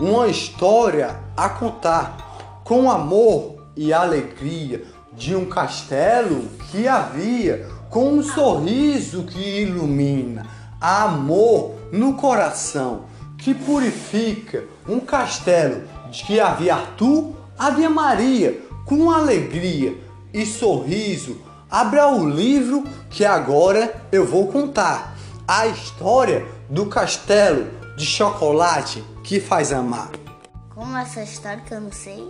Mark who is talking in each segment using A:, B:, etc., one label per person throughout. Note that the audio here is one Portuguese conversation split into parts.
A: uma história a contar com amor e alegria de um castelo que havia com um sorriso que ilumina, amor no coração que purifica, um castelo de que havia Arthur, havia Maria, com alegria e sorriso. Abra o livro que agora eu vou contar a história do castelo de chocolate que faz amar.
B: Como essa história que eu não sei?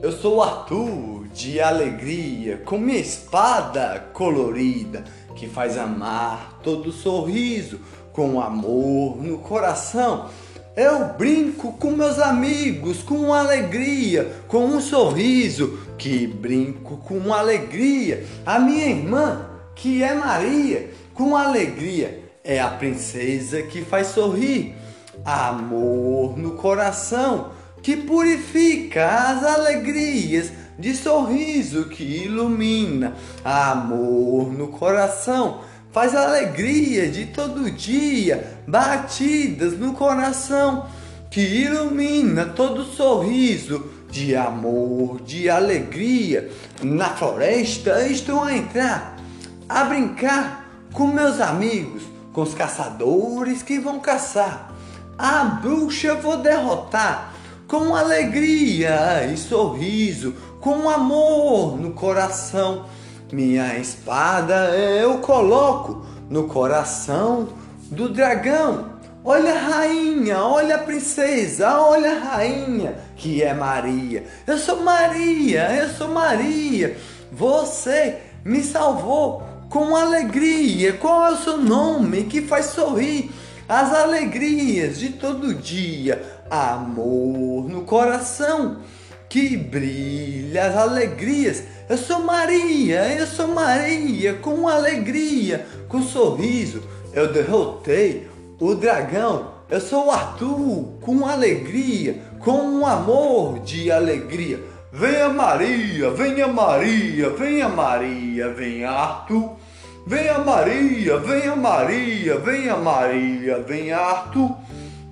A: Eu sou o Arthur de alegria, com minha espada colorida que faz amar todo sorriso com amor no coração. Eu brinco com meus amigos com alegria, com um sorriso que brinco com alegria. A minha irmã, que é Maria, com alegria, é a princesa que faz sorrir. Amor no coração que purifica as alegrias de sorriso que ilumina, amor no coração, faz alegria de todo dia, batidas no coração, que ilumina todo sorriso de amor, de alegria. Na floresta estou a entrar, a brincar com meus amigos, com os caçadores que vão caçar. A bruxa vou derrotar com alegria e sorriso, com amor no coração. Minha espada eu coloco no coração do dragão. Olha a rainha, olha a princesa, olha a rainha, que é Maria. Eu sou Maria, eu sou Maria. Você me salvou com alegria. Qual é o seu nome que faz sorrir? As alegrias de todo dia amor no coração que brilha as alegrias. Eu sou Maria, eu sou Maria, com alegria, com sorriso. Eu derrotei o dragão. Eu sou o Arthur, com alegria, com um amor de alegria. Venha Maria, venha Maria, venha Maria, venha Arthur. Venha Maria, venha Maria, venha Maria, venha Arthur.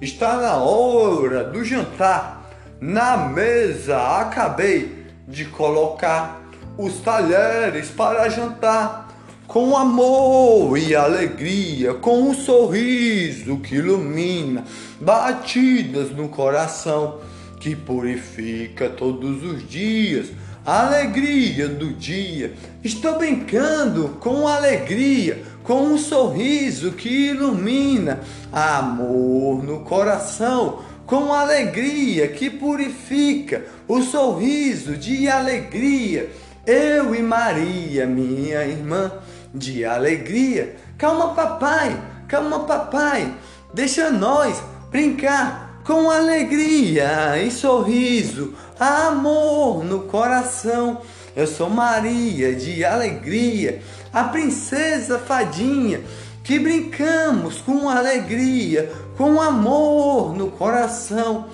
A: Está na hora do jantar. Na mesa acabei de colocar os talheres para jantar. Com amor e alegria, com um sorriso que ilumina, batidas no coração que purifica todos os dias a alegria do dia. Estou brincando com alegria, com um sorriso que ilumina, amor no coração, com alegria que purifica, o sorriso de alegria. Eu e Maria, minha irmã, de alegria. Calma, papai, calma, papai, deixa nós brincar com alegria e sorriso, amor no coração. Eu sou Maria de alegria, a princesa fadinha, que brincamos com alegria, com amor no coração,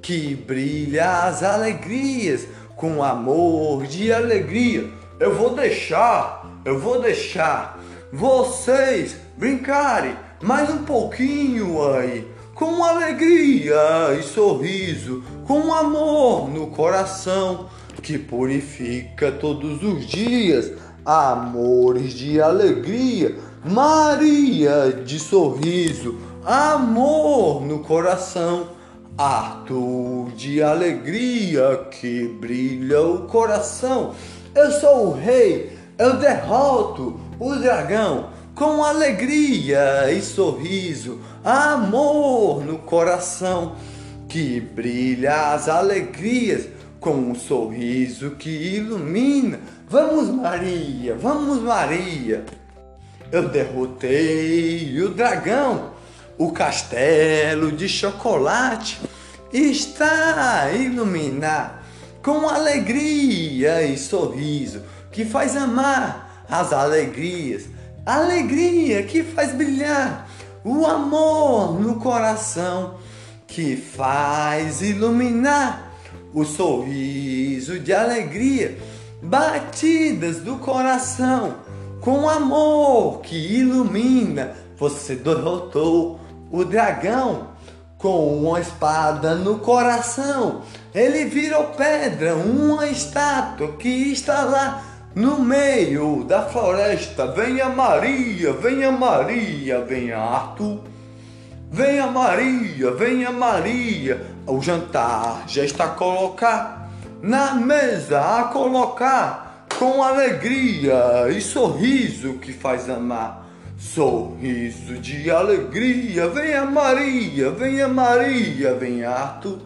A: que brilha as alegrias, com amor de alegria. Eu vou deixar, eu vou deixar vocês brincarem mais um pouquinho aí com alegria e sorriso, com amor no coração, que purifica todos os dias, amores de alegria, Maria de sorriso, amor no coração, Arthur de alegria que brilha o coração. Eu sou o rei, eu derroto o dragão com alegria e sorriso, amor no coração, que brilha as alegrias com um sorriso que ilumina. Vamos, Maria, vamos, Maria. Eu derrotei o dragão, o castelo de chocolate está iluminar com alegria e sorriso que faz amar as alegrias alegria que faz brilhar, o amor no coração que faz iluminar o sorriso de alegria, batidas do coração, com amor que ilumina. Você derrotou o dragão com uma espada no coração. Ele virou pedra, uma estátua que está lá no meio da floresta. Venha Maria, venha Maria, venha Arthur. Venha Maria, venha Maria. O jantar já está colocado na mesa a colocar com alegria e sorriso que faz amar. Sorriso de alegria, venha Maria, venha Maria, venha Arthur.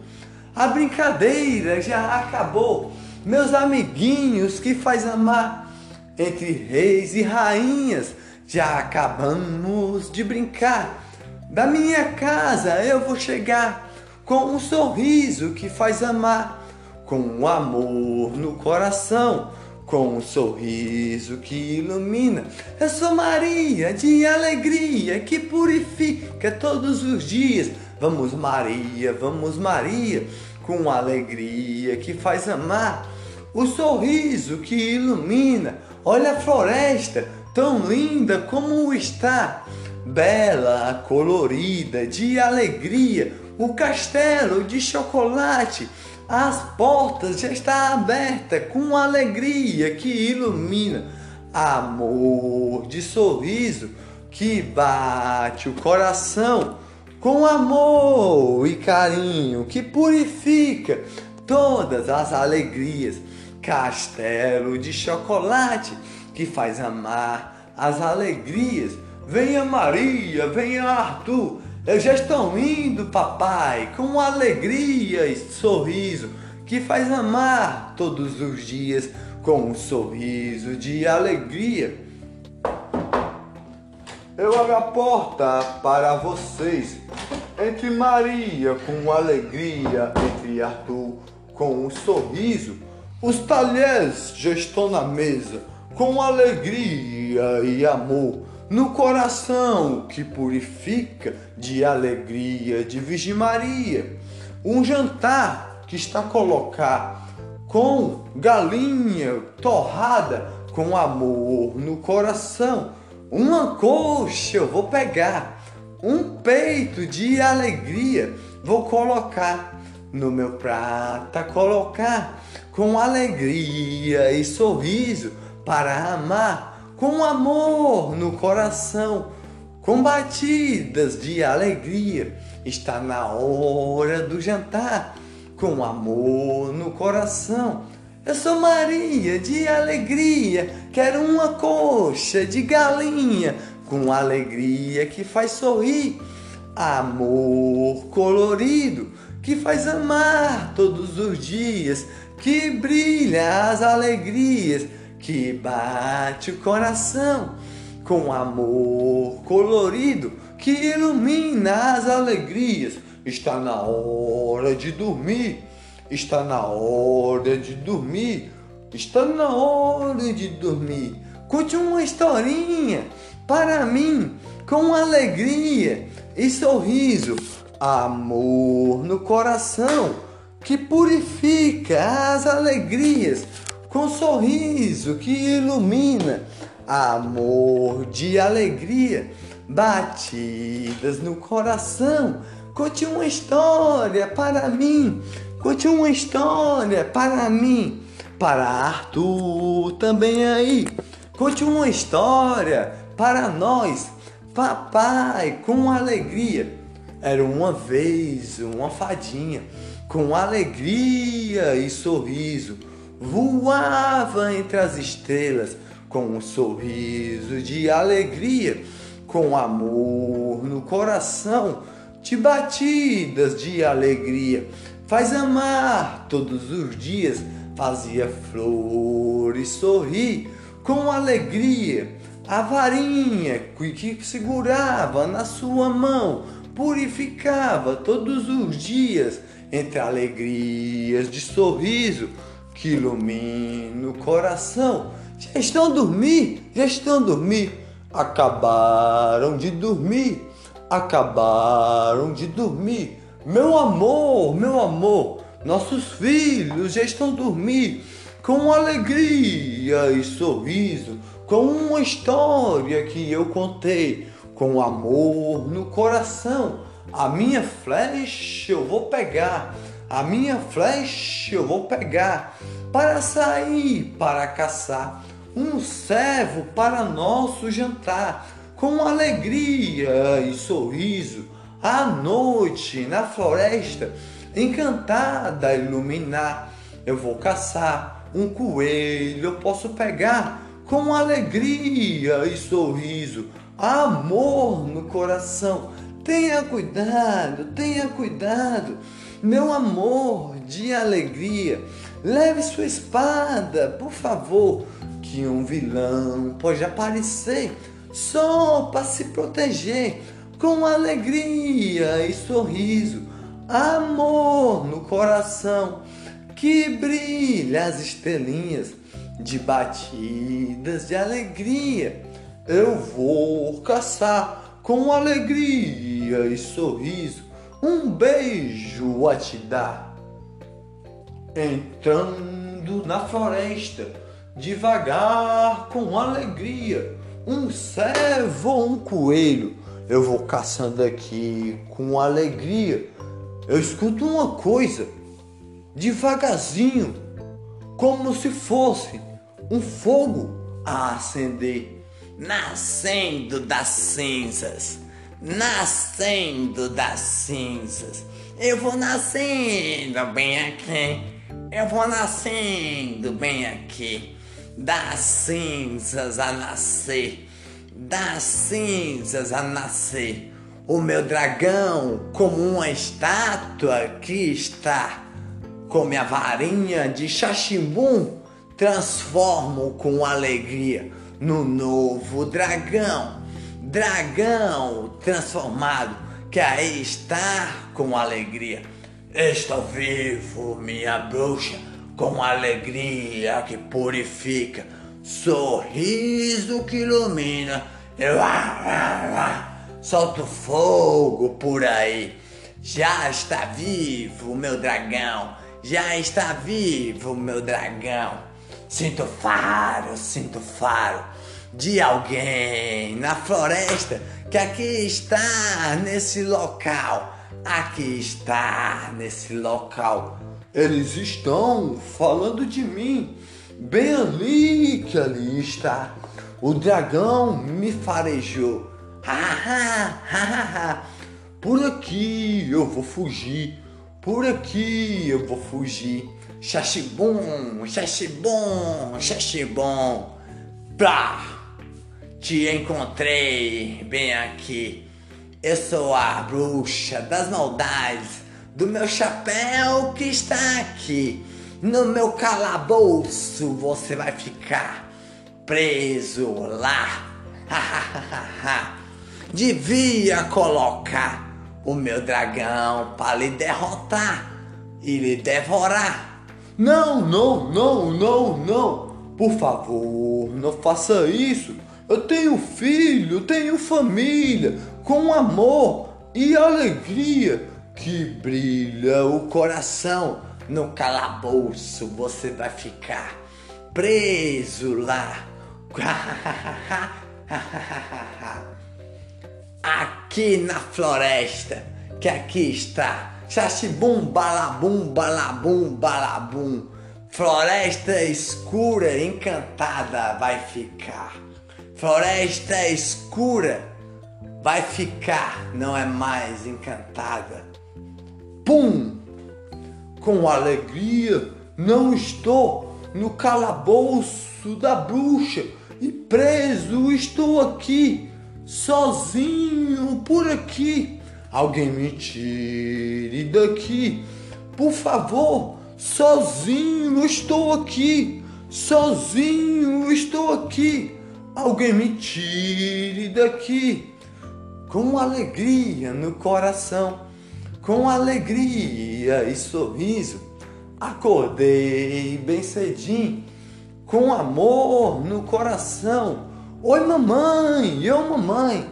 A: A brincadeira já acabou, meus amiguinhos que faz amar. Entre reis e rainhas já acabamos de brincar. Da minha casa eu vou chegar com um sorriso que faz amar, com um amor no coração com um sorriso que ilumina. Eu sou Maria de alegria que purifica todos os dias. Vamos, Maria, vamos, Maria, com alegria que faz amar. O sorriso que ilumina. Olha a floresta, tão linda como está. Bela, colorida, de alegria. O castelo de chocolate as portas já está aberta com alegria que ilumina, amor de sorriso que bate o coração, com amor e carinho que purifica todas as alegrias, castelo de chocolate que faz amar as alegrias. Venha Maria, venha Arthur, eles já estão indo, papai, com alegria e sorriso que faz amar todos os dias com um sorriso de alegria. Eu abro a porta para vocês. Entre Maria com alegria, entre Arthur com um sorriso. Os talheres já estão na mesa com alegria e amor no coração que purifica de alegria de Virgem Maria. Um jantar que está colocado com galinha torrada com amor no coração. Uma coxa eu vou pegar, um peito de alegria vou colocar no meu prato, colocar com alegria e sorriso para amar com amor no coração, com batidas de alegria. Está na hora do jantar, com amor no coração. Eu sou Maria de alegria, quero uma coxa de galinha, com alegria que faz sorrir. Amor colorido que faz amar todos os dias, que brilha as alegrias que bate o coração com amor colorido que ilumina as alegrias. Está na hora de dormir, está na hora de dormir, está na hora de dormir. Conte uma historinha para mim com alegria e sorriso, amor no coração que purifica as alegrias com sorriso que ilumina, amor de alegria, batidas no coração. Conte uma história para mim, conte uma história para mim, para Arthur também aí. Conte uma história para nós, papai, com alegria. Era uma vez uma fadinha com alegria e sorriso voava entre as estrelas com um sorriso de alegria, com amor no coração, de batidas de alegria. Faz amar todos os dias, fazia flores sorrir com alegria. A varinha que segurava na sua mão purificava todos os dias entre alegrias de sorriso que ilumina o coração. Já estão a dormir, já estão a dormir. Acabaram de dormir, acabaram de dormir. Meu amor, meu amor, nossos filhos já estão a dormir com alegria e sorriso, com uma história que eu contei, com amor no coração. A minha flecha eu vou pegar, a minha flecha eu vou pegar para sair para caçar um servo para nosso jantar, com alegria e sorriso, à noite na floresta, encantada iluminar. Eu vou caçar um coelho, eu posso pegar com alegria e sorriso, amor no coração. Tenha cuidado, tenha cuidado, meu amor de alegria. Leve sua espada, por favor, que um vilão pode aparecer só para se proteger com alegria e sorriso, amor no coração que brilha as estrelinhas de batidas de alegria. Eu vou caçar com alegria e sorriso um beijo a te dar. Entrando na floresta, devagar, com alegria, um servo ou um coelho. Eu vou caçando aqui com alegria. Eu escuto uma coisa, devagarzinho, como se fosse um fogo a acender, nascendo das cinzas, nascendo das cinzas. Eu vou nascendo bem aqui, eu vou nascendo bem aqui, das cinzas a nascer, das cinzas a nascer. O meu dragão, como uma estátua que está com minha varinha de xaximbum, transformo com alegria no novo dragão. Dragão transformado, que aí está com alegria. Estou vivo, minha bruxa, com alegria que purifica, sorriso que ilumina. Eu solto fogo por aí. Já está vivo, meu dragão já está vivo, meu dragão. Sinto faro, sinto faro de alguém na floresta que aqui está nesse local. Aqui está nesse local. Eles estão falando de mim. Bem ali que ali está. O dragão me farejou. Ha, ha, ha. Por aqui eu vou fugir por aqui eu vou fugir. Xaxibum, xaxibum, xaxibum. Plá! Te encontrei bem aqui. Eu sou a bruxa das maldades do meu chapéu que está aqui. No meu calabouço você vai ficar preso lá. Devia colocar o meu dragão para lhe derrotar e lhe devorar. Não, não, não, não, não. Por favor, não faça isso. Eu tenho filho, tenho família, com amor e alegria que brilha o coração. No calabouço você vai ficar preso lá. aqui na floresta, que aqui está. Xaxibum, balabum, balabum, balabum. Floresta escura, encantada vai ficar. Floresta escura vai ficar, não é mais encantada. Pum! Com alegria, não estou no calabouço da bruxa e preso estou aqui sozinho por aqui. Alguém me tire daqui, por favor. Sozinho estou aqui, sozinho estou aqui. Alguém me tire daqui. Com alegria no coração, com alegria e sorriso, acordei bem cedinho, com amor no coração Oi, mamãe! Eu, mamãe!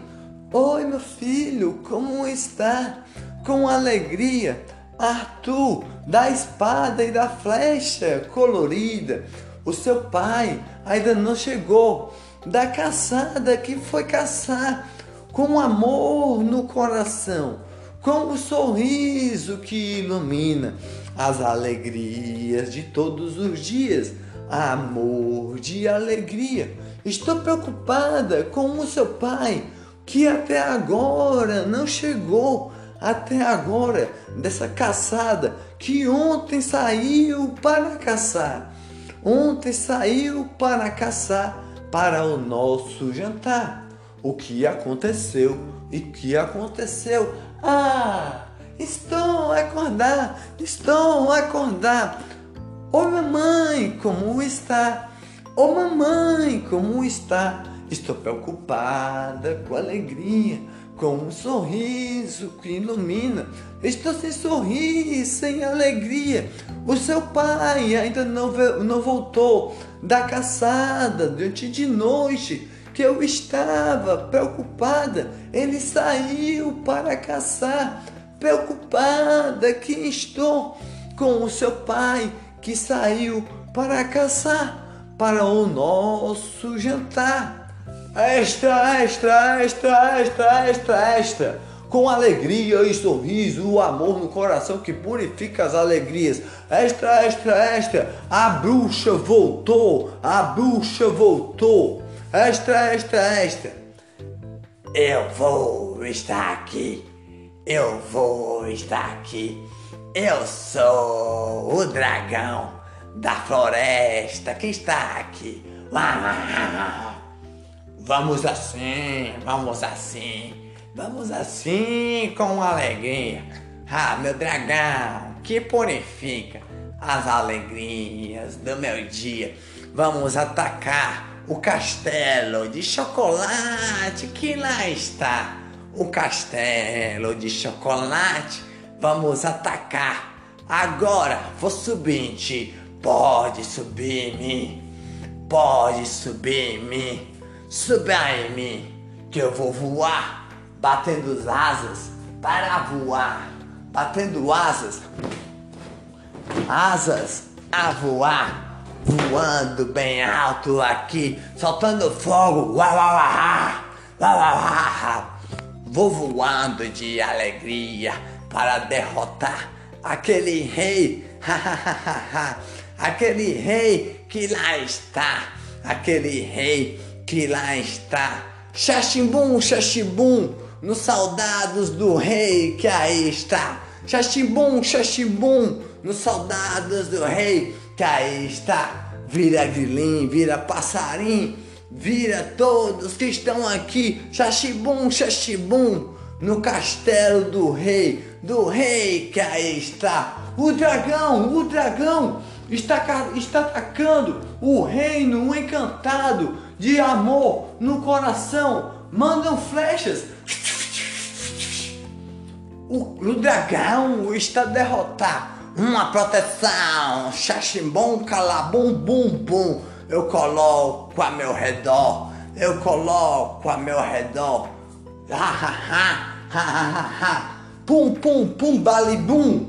A: Oi, meu filho, como está? Com alegria, Arthur, da espada e da flecha colorida. O seu pai ainda não chegou. Da caçada que foi caçar, com amor no coração, com o sorriso que ilumina as alegrias de todos os dias, amor de alegria. Estou preocupada com o seu pai, que até agora não chegou, até agora, dessa caçada, que ontem saiu para caçar. Ontem saiu para caçar para o nosso jantar. O que aconteceu e que aconteceu? Ah, estou a acordar, estou a acordar. Ô mamãe, como está? Ô mamãe, como está? Estou preocupada com alegria, com um sorriso que ilumina. Estou sem sorrir, sem alegria. O seu pai ainda não, não voltou da caçada durante de noite que eu estava preocupada. Ele saiu para caçar, preocupada que estou com o seu pai que saiu para caçar para o nosso jantar. Extra, extra, extra, extra, extra, extra. Com alegria e sorriso, o amor no coração que purifica as alegrias. Extra, extra, extra. A bruxa voltou, a bruxa voltou. Extra, extra, extra. Eu vou estar aqui. Eu vou estar aqui. Eu sou o dragão da floresta que está aqui. Vamos assim, vamos assim, vamos assim com alegria. Ah, meu dragão, que purifica as alegrias do meu dia. Vamos atacar o castelo de chocolate que lá está. O castelo de chocolate Vamos atacar. Agora vou subir. Pode subir em mim. Pode subir em mim. Suba em mim. Que eu vou voar. Batendo as asas para voar. Batendo asas. Asas a voar. Voando bem alto aqui. Soltando fogo. Uau, uau, uau, uau, uau. Vou voando de alegria para derrotar aquele rei, aquele rei que lá está, aquele rei que lá está. Xaximbum, xaximbum, nos soldados do rei que aí está. Xaximbum, xaximbum, nos soldados do rei que aí está. Vira grilim, vira passarim, vira todos que estão aqui. Xaxibum, xaxibum, no castelo do rei, do rei que aí está. O dragão, o dragão está, está atacando o reino encantado de amor no coração. Mandam flechas. O, dragão está a derrotar uma proteção. Xaximbom, calabum, bum, bum. Eu coloco a meu redor. Eu coloco a meu redor. Ha, ha, ha pum, pum, pum, balibum.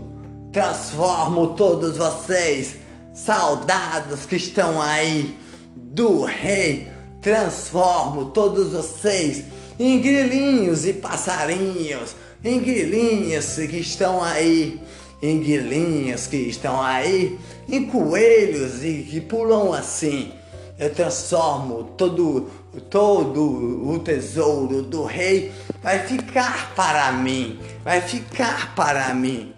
A: Transformo todos vocês, soldados que estão aí do rei. Transformo todos vocês em grilinhos e passarinhos, em grilinhos que estão aí, em grilinhos que estão aí, em coelhos e que pulam assim. Eu transformo todo todo o tesouro do rei vai ficar para mim, vai ficar para mim.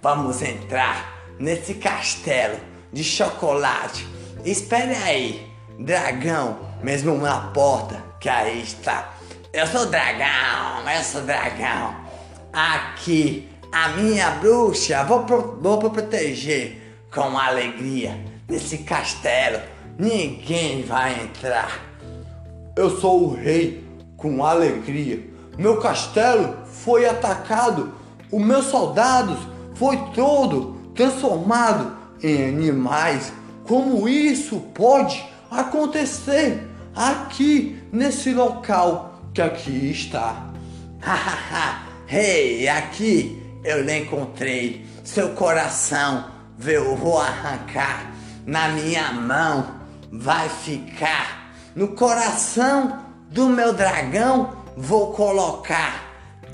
A: Vamos entrar nesse castelo de chocolate. Espere aí, dragão, mesmo na porta que aí está. Eu sou dragão, eu sou dragão. Aqui, a minha bruxa, vou, vou proteger com alegria nesse castelo. Ninguém vai entrar eu sou o rei com alegria. Meu castelo foi atacado, os meus soldados foi todo transformado em animais. Como isso pode acontecer aqui nesse local que aqui está? Rei, hey, aqui eu lhe encontrei. Seu coração eu vou arrancar na minha mão. Vai ficar no coração do meu dragão vou colocar.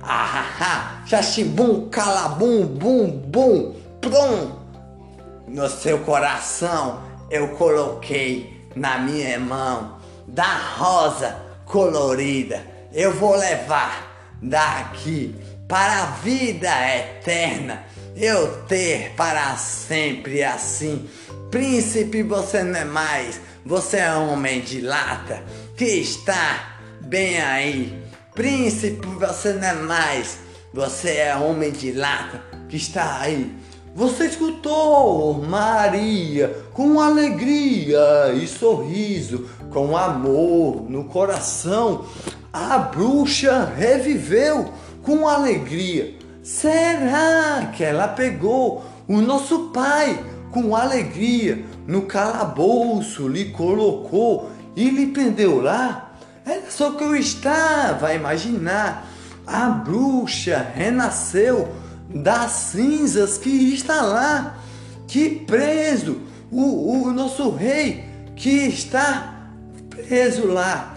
A: Ah, xaxibum, calabum, bum, bum, plum. No seu coração eu coloquei na minha mão da rosa colorida. Eu vou levar daqui para a vida eterna. Eu ter para sempre assim. Príncipe, você não é mais. Você é homem de lata que está bem aí. Príncipe, você não é mais. Você é homem de lata que está aí. Você escutou Maria com alegria e sorriso, com amor no coração. A bruxa reviveu com alegria. Será que ela pegou o nosso pai com alegria no calabouço, lhe colocou e lhe prendeu lá? Era só que eu estava a imaginar. A bruxa renasceu das cinzas que está lá, que preso, o, o nosso rei que está preso lá.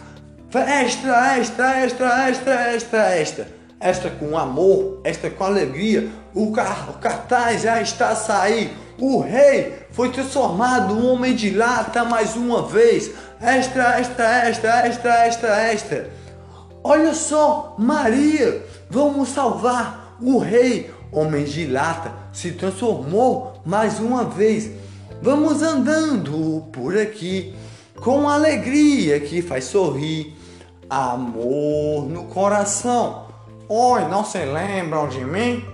A: Extra, extra, extra, extra, extra, extra. Esta com amor, esta com alegria. O, car o cartaz já está a sair. O rei foi transformado um homem de lata mais uma vez. Extra, extra, extra, extra, extra, extra. Olha só, Maria, vamos salvar o rei. Homem de lata se transformou mais uma vez. Vamos andando por aqui com alegria que faz sorrir, amor no coração. Oi, não se lembram de mim?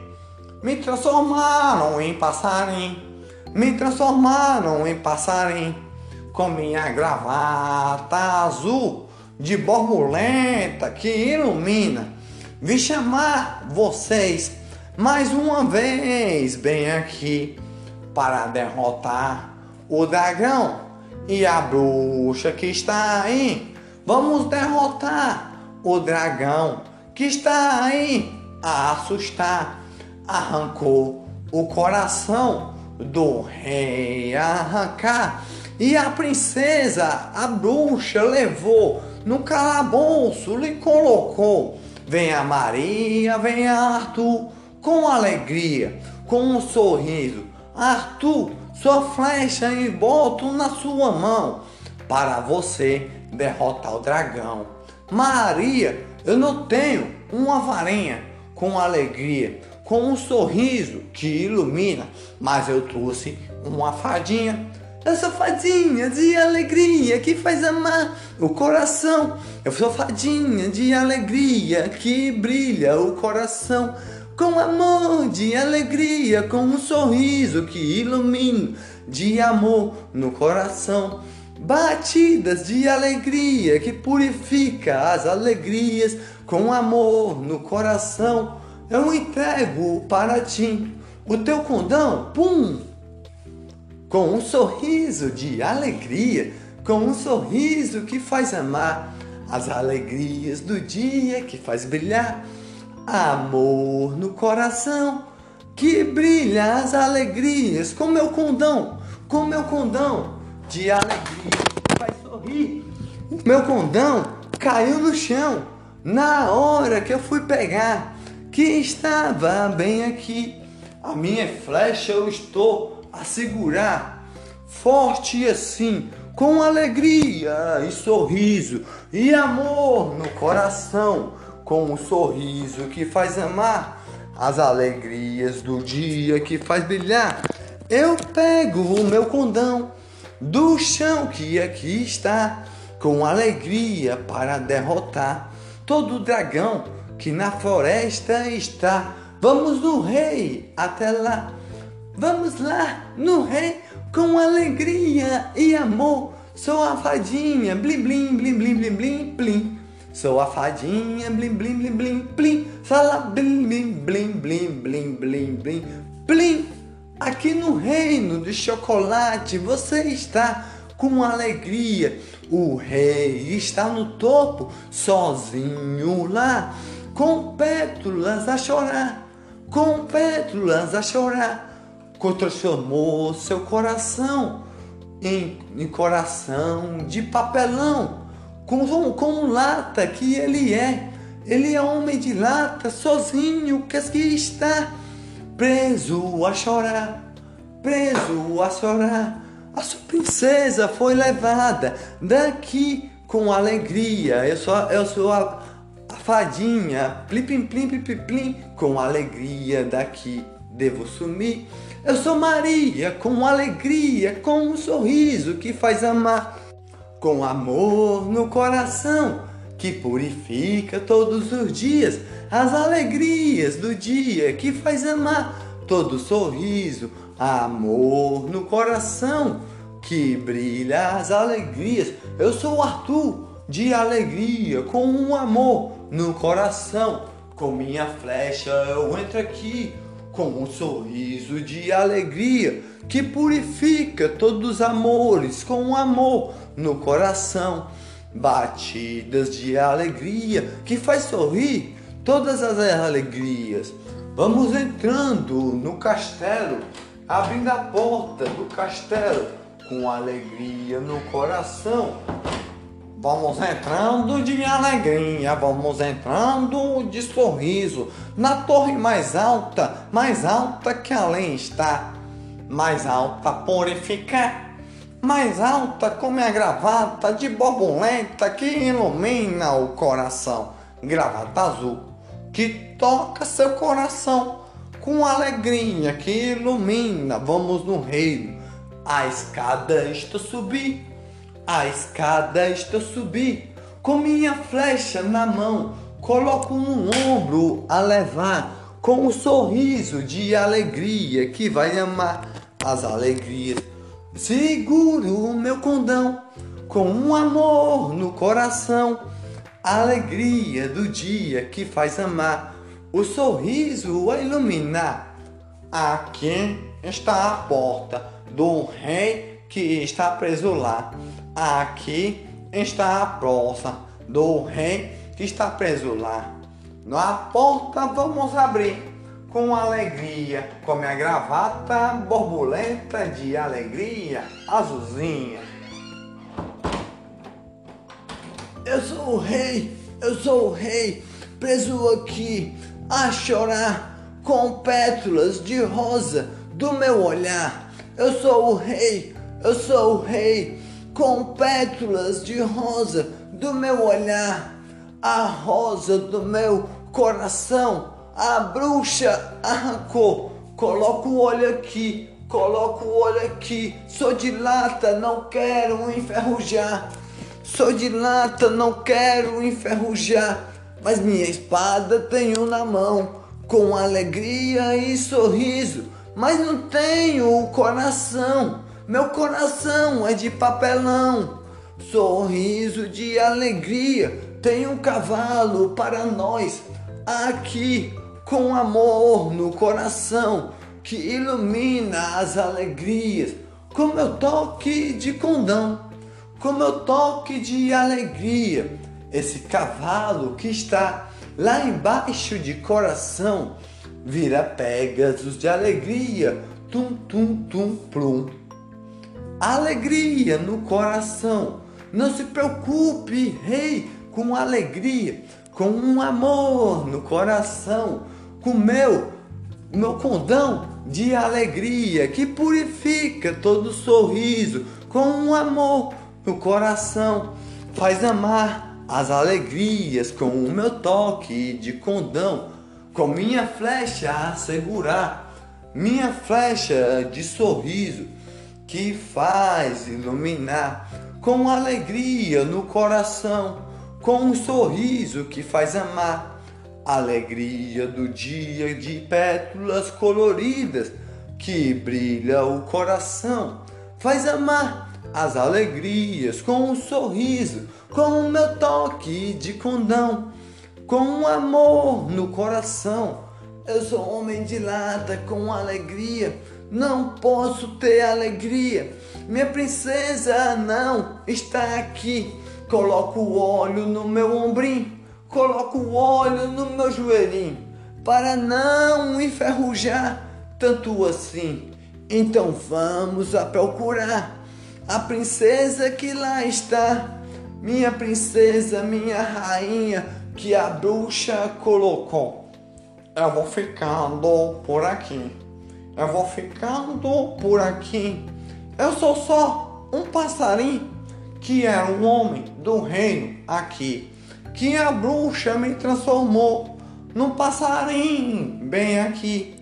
A: Me transformaram em passarinho, me transformaram em passarinho, com minha gravata azul de borboleta que ilumina. Vim chamar vocês mais uma vez bem aqui para derrotar o dragão e a bruxa que está aí. Vamos derrotar o dragão que está aí a assustar. Arrancou o coração do rei arrancar e a princesa, a bruxa, levou no calabouço, lhe colocou. Venha Maria, venha Arthur, com alegria, com um sorriso. Arthur, sua flecha e boto na sua mão para você derrotar o dragão. Maria, eu não tenho uma varinha com alegria, com um sorriso que ilumina, mas eu trouxe uma fadinha. Essa fadinha de alegria que faz amar o coração. Eu sou fadinha de alegria que brilha o coração com amor de alegria, com um sorriso que ilumina de amor no coração. Batidas de alegria que purifica as alegrias, com amor no coração. Eu entrego para ti o teu condão, pum! Com um sorriso de alegria, com um sorriso que faz amar as alegrias do dia que faz brilhar amor no coração que brilha as alegrias com meu condão, com meu condão de alegria vai sorrir. O meu condão caiu no chão na hora que eu fui pegar, que estava bem aqui. A minha flecha eu estou a segurar, forte assim, com alegria e sorriso e amor no coração com um sorriso que faz amar, as alegrias do dia que faz brilhar. Eu pego o meu condão do chão que aqui está, com alegria para derrotar todo dragão que na floresta está. Vamos no rei até lá. Vamos lá no rei com alegria e amor. Sou a fadinha, blim blim blim blim blim blim blim. Sou a fadinha, blim blim blim blim blim, sala blim blim blim blim blim blim blim blim. Aqui no reino de chocolate você está com alegria. O rei está no topo, sozinho lá, com pétalas a chorar, com pétalas a chorar. Transformou seu coração em, em coração de papelão com, com lata que ele é. Ele é homem de lata, sozinho, que está preso a chorar, preso a chorar. A sua princesa foi levada daqui com alegria. Eu sou, eu sou a, a fadinha, plim, plim, plim, plim, plim, com alegria daqui devo sumir. Eu sou Maria, com alegria, com um sorriso que faz amar, com amor no coração que purifica todos os dias as alegrias do dia que faz amar todo sorriso, amor no coração que brilha as alegrias. Eu sou o Arthur de alegria, com um amor no coração. Com minha flecha eu entro aqui com um sorriso de alegria que purifica todos os amores com um amor no coração batidas de alegria que faz sorrir todas as alegrias. Vamos entrando no castelo, abrindo a porta do castelo com alegria no coração. Vamos entrando de alegria, vamos entrando de sorriso na torre mais alta, mais alta que além está, mais alta purificar mais alta como é a gravata de borboleta que ilumina o coração. Gravata azul que toca seu coração com alegria que ilumina. Vamos no reino. A escada estou subir, a escada estou subir, com minha flecha na mão, coloco no ombro a levar, com um sorriso de alegria que vai amar as alegrias Seguro o meu condão com um amor no coração, a alegria do dia que faz amar, o sorriso a iluminar. Aqui está a porta do rei que está preso lá. Aqui está a prosa do rei que está preso lá. Na porta vamos abrir com alegria, com minha gravata borboleta de alegria, azulzinha. Eu sou o rei, eu sou o rei, preso aqui a chorar com pétalas de rosa do meu olhar. Eu sou o rei, eu sou o rei, com pétalas de rosa do meu olhar, a rosa do meu coração a bruxa arrancou. Coloca o olho aqui, coloca o olho aqui. Sou de lata, não quero enferrujar. Sou de lata, não quero enferrujar. Mas minha espada tenho na mão, com alegria e sorriso. Mas não tenho o coração, meu coração é de papelão. Sorriso de alegria, tenho um cavalo para nós aqui com amor no coração que ilumina as alegrias, com meu toque de condão, com meu toque de alegria. Esse cavalo que está lá embaixo de coração vira Pegasus de alegria, tum tum tum plum. Alegria no coração. Não se preocupe, rei, com alegria, com um amor no coração com meu, meu condão de alegria que purifica todo sorriso com um amor no coração. Faz amar as alegrias com o meu toque de condão, com minha flecha a segurar, minha flecha de sorriso que faz iluminar com alegria no coração, com um sorriso que faz amar alegria do dia de pétalas coloridas que brilha o coração, faz amar as alegrias com um sorriso, com o meu toque de condão, com um amor no coração. Eu sou homem de lata com alegria, não posso ter alegria. Minha princesa não está aqui. Coloco o óleo no meu ombrinho coloco o óleo no meu joelhinho para não enferrujar tanto assim. Então vamos a procurar a princesa que lá está. minha princesa, minha rainha, que a bruxa colocou. Eu vou ficando por aqui. Eu vou ficando por aqui. Eu sou só um passarinho que era um homem do reino aqui. Que a bruxa me transformou num passarinho bem aqui.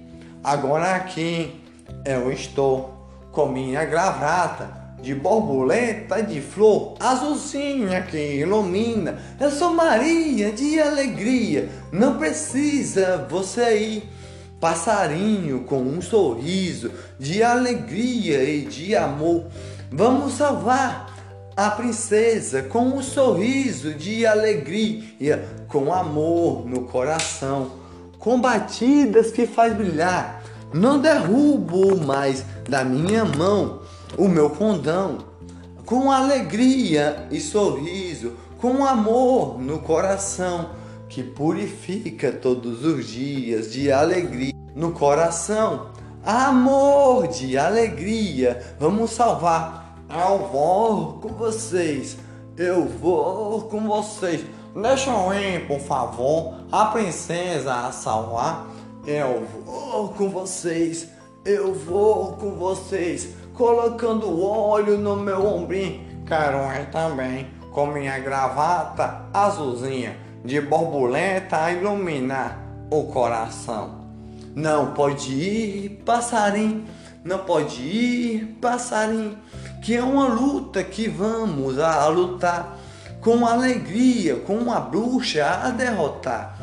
A: Agora aqui eu estou com minha gravata de borboleta de flor azulzinha que ilumina. Eu sou Maria de alegria, não precisa você ir. Passarinho com um sorriso de alegria e de amor. Vamos salvar a princesa com um sorriso de alegria, com amor no coração, com batidas que faz brilhar. Não derrubo mais da minha mão o meu condão, com alegria e sorriso, com amor no coração, que purifica todos os dias de alegria no coração. Amor de alegria, vamos salvar. Eu vou com vocês, eu vou com vocês. Deixa eu ir, por favor, a princesa a salvar. Eu vou com vocês, eu vou com vocês colocando óleo no meu ombrinho. Quero ir também com minha gravata azulzinha de borboleta a iluminar o coração. Não pode ir, passarinho, não pode ir, passarinho, que é uma luta que vamos a lutar com alegria, com uma bruxa a derrotar.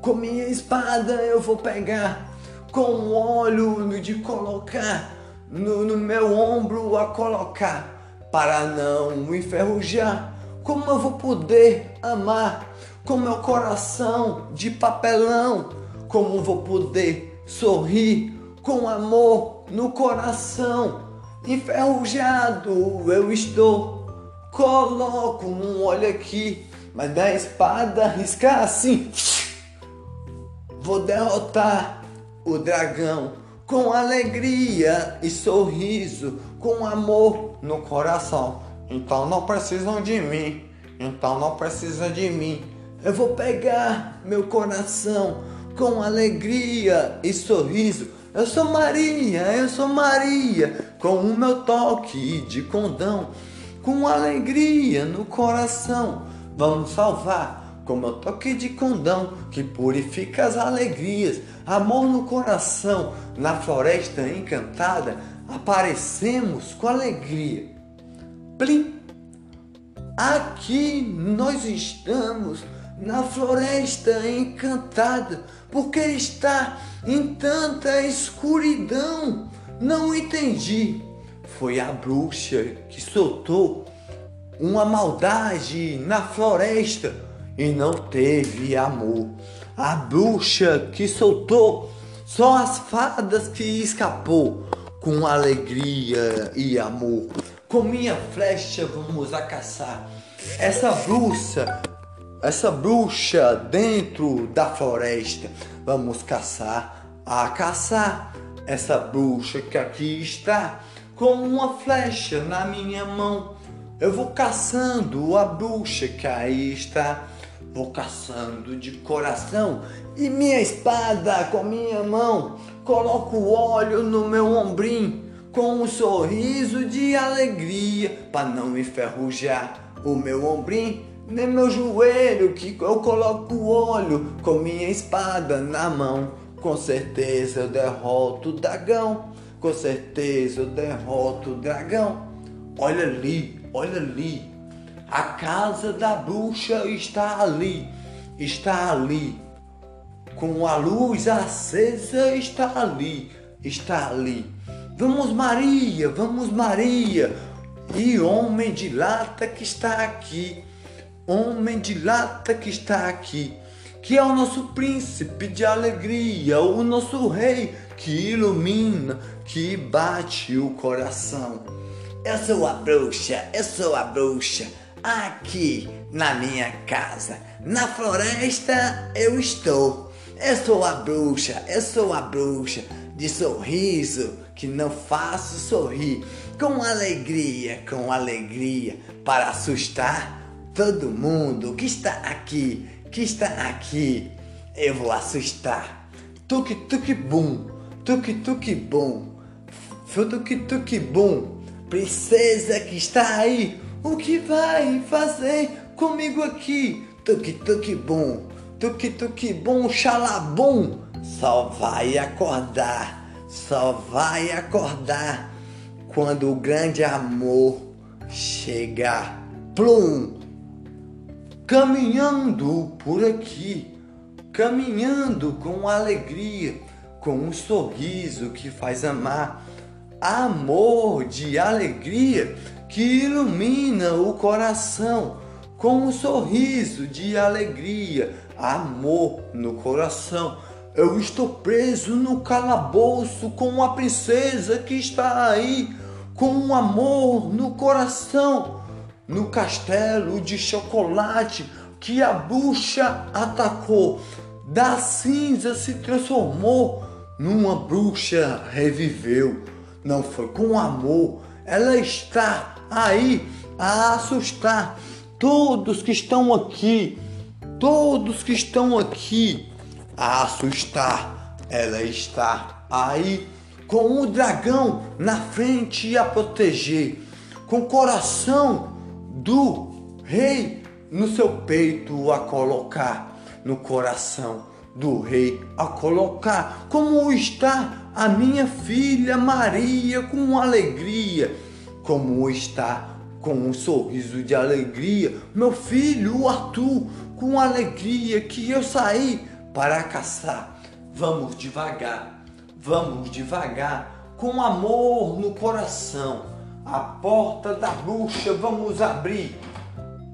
A: Com minha espada eu vou pegar, com óleo de colocar no, no meu ombro a colocar para não enferrujar. Como eu vou poder amar com meu coração de papelão? Como vou poder sorrir com amor no coração? Enferrujado eu estou. Coloco um olho aqui, mas da espada riscar assim. Vou derrotar o dragão com alegria e sorriso, com amor no coração. Então não precisam de mim, então não precisa de mim. Eu vou pegar meu coração com alegria e sorriso. Eu sou Maria, eu sou Maria, com o meu toque de condão, com alegria no coração. Vamos salvar como o toque de condão que purifica as alegrias, amor no coração, na floresta encantada, aparecemos com alegria. Plim! Aqui nós estamos na floresta encantada, porque está em tanta escuridão. Não entendi. Foi a bruxa que soltou uma maldade na floresta e não teve amor. A bruxa que soltou, só as fadas que escapou com alegria e amor. Com minha flecha vamos a caçar essa bruxa, essa bruxa dentro da floresta. Vamos caçar, a caçar essa bruxa que aqui está com uma flecha na minha mão. Eu vou caçando a bruxa que aí está Vou caçando de coração e minha espada com minha mão. Coloco óleo no meu ombrim com um sorriso de alegria para não enferrujar o meu ombrim nem meu joelho que eu coloco o óleo com minha espada na mão. Com certeza eu derroto o dragão. Com certeza eu derroto o dragão. Olha ali, olha ali. A casa da bruxa está ali, está ali. Com a luz acesa está ali, está ali. Vamos Maria, vamos Maria. E homem de lata que está aqui, homem de lata que está aqui, que é o nosso príncipe de alegria, o nosso rei que ilumina, que bate o coração. Eu sou a bruxa, eu sou a bruxa aqui na minha casa. Na floresta eu estou. Eu sou a bruxa, eu sou a bruxa de sorriso que não faço sorrir com alegria, com alegria para assustar todo mundo que está aqui, que está aqui, eu vou assustar. Tuk tuk bum, tuk tuk bum, tuk tuk bum, princesa que está aí, o que vai fazer comigo aqui? Tuk tuk bum, tuk tuk bum, xalabum, só vai acordar, só vai acordar quando o grande amor chegar. Plum! Caminhando por aqui, caminhando com alegria, com um sorriso que faz amar, amor de alegria que ilumina o coração, com um sorriso de alegria, amor no coração. Eu estou preso no calabouço com a princesa que está aí com um amor no coração, no castelo de chocolate que a bruxa atacou. Da cinza se transformou numa bruxa reviveu. Não foi com amor, ela está aí a assustar todos que estão aqui, todos que estão aqui a assustar. Ela está aí com o dragão na frente a proteger, com o coração do rei no seu peito a colocar, no coração do rei a colocar, como está a minha filha Maria com alegria, como está com um sorriso de alegria, meu filho Arthur com alegria que eu saí para caçar. Vamos devagar Vamos devagar, com amor no coração. A porta da bruxa vamos abrir.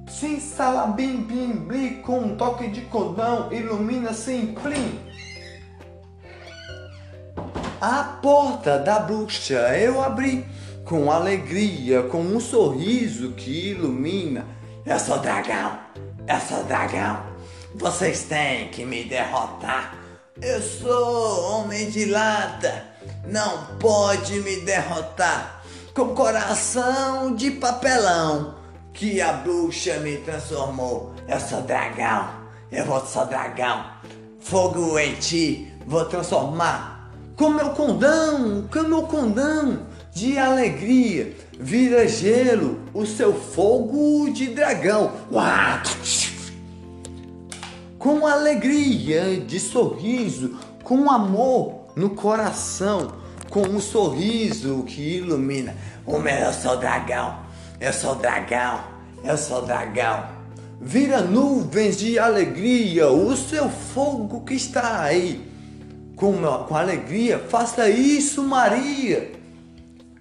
A: Sim, salabim, bim, blim, com um toque de cordão, ilumina sem plim. A porta da bruxa eu abri com alegria, com um sorriso que ilumina. Eu sou dragão, eu sou dragão. Vocês têm que me derrotar. Eu sou homem de lata, não pode me derrotar. Com coração de papelão, que a bruxa me transformou. Eu sou dragão, eu vou ser dragão. Fogo em ti, vou transformar. Com meu condão, com meu condão de alegria, vira gelo o seu fogo de dragão. Uau! com alegria de sorriso, com amor no coração, com um sorriso que ilumina. O meu eu sou dragão, eu sou dragão, eu sou dragão. Vira nuvens de alegria o seu fogo que está aí. Com, com alegria, faça isso, Maria.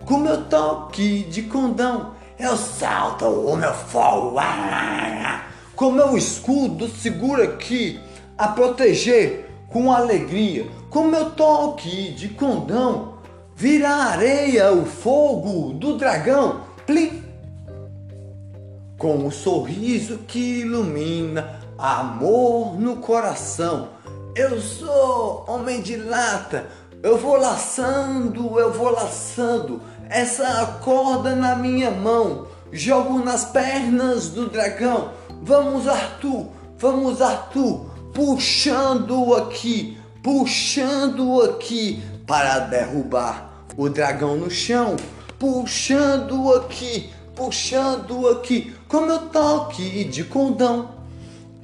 A: Com meu toque de condão, eu salto o meu fogo. Ah, com meu escudo seguro aqui a proteger com alegria, com meu toque de condão, vira areia o fogo do dragão, plim. Com o um sorriso que ilumina amor no coração. Eu sou homem de lata, eu vou laçando, eu vou laçando essa corda na minha mão, jogo nas pernas do dragão Vamos, Arthur, vamos, Arthur, puxando aqui, puxando aqui para derrubar o dragão no chão, puxando aqui, puxando aqui, com meu toque de condão,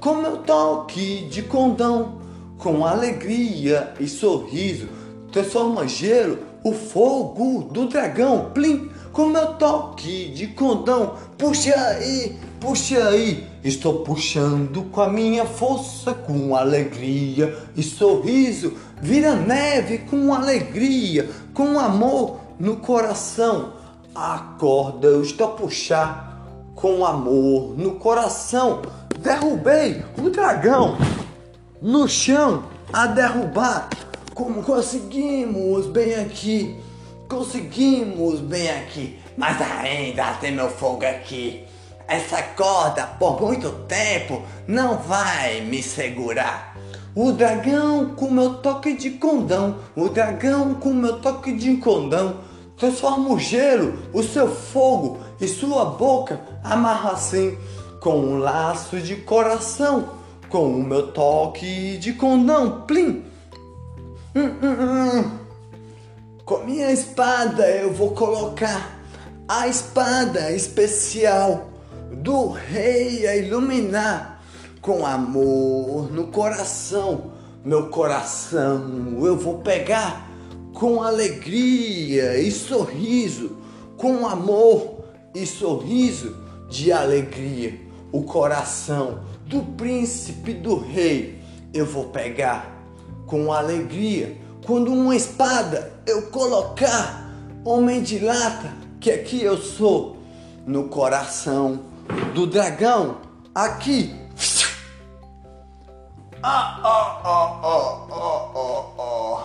A: com meu toque de condão, com alegria e sorriso, transforma gelo o fogo do dragão, plim, com meu toque de condão, puxa aí, puxa aí, estou puxando com a minha força, com alegria e sorriso, vira neve com alegria, com amor no coração. A corda eu estou a puxar com amor no coração. Derrubei o dragão no chão a derrubar. Como conseguimos bem aqui, conseguimos bem aqui, mas ainda tem meu fogo aqui. Essa corda por muito tempo não vai me segurar. O dragão com meu toque de condão, o dragão com meu toque de condão, transforma o gelo, o seu fogo e sua boca amarra assim, com um laço de coração, com o meu toque de condão, plim. Hum, hum, hum. Com minha espada eu vou colocar a espada especial do rei a iluminar com amor no coração. Meu coração eu vou pegar com alegria e sorriso, com amor e sorriso de alegria. O coração do príncipe do rei eu vou pegar com alegria. Quando uma espada eu colocar, homem de lata, que aqui eu sou, no coração do dragão, aqui. Ah, ah, ah, ah, ah, ah, ah.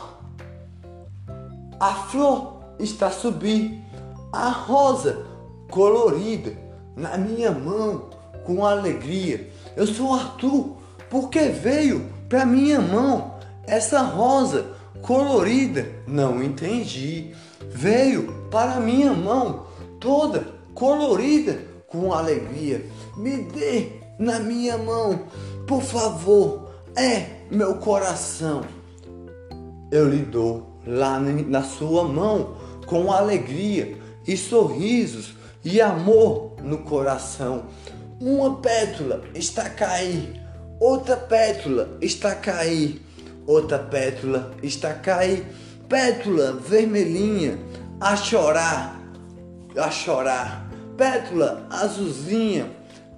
A: A flor está subindo, a rosa colorida na minha mão com alegria. Eu sou Arthur, porque veio para minha mão essa rosa colorida. Não entendi. Veio para minha mão toda colorida com alegria. Me dê na minha mão, por favor. É meu coração. Eu lhe dou lá na sua mão com alegria e sorrisos e amor no coração. Uma pétula está a cair, outra pétula está a cair, outra pétula está a cair, pétula vermelhinha a chorar, a chorar, pétula azulzinha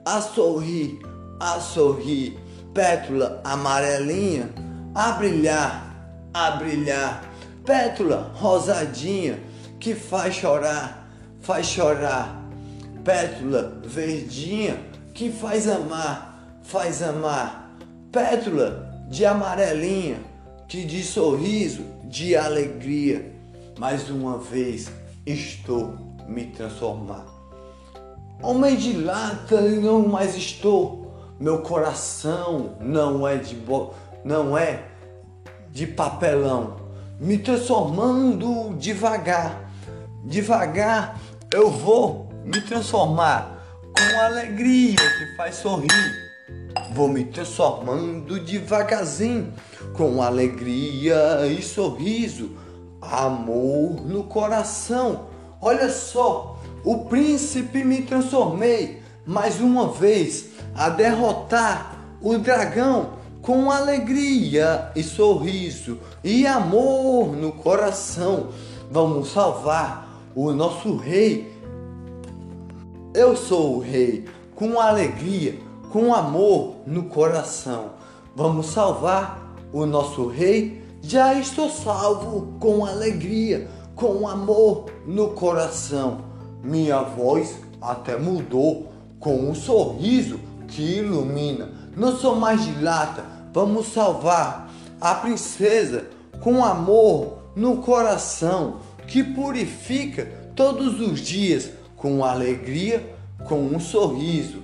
A: a sorrir, a sorrir, pétula amarelinha a brilhar, a brilhar, pétula rosadinha que faz chorar, faz chorar pétula verdinha que faz amar, faz amar. Pétula de amarelinha que de sorriso, de alegria. Mais uma vez estou me transformar. Homem de lata, não mais estou. Meu coração não é de bo... não é de papelão. Me transformando devagar. Devagar eu vou me transformar com alegria que faz sorrir. Vou me transformando devagarzinho com alegria e sorriso, amor no coração. Olha só, o príncipe me transformei mais uma vez a derrotar o dragão com alegria e sorriso e amor no coração. Vamos salvar o nosso rei eu sou o rei, com alegria, com amor no coração. Vamos salvar o nosso rei? Já estou salvo com alegria, com amor no coração. Minha voz até mudou com um sorriso que ilumina. Não sou mais de lata, vamos salvar a princesa com amor no coração que purifica todos os dias com alegria, com um sorriso.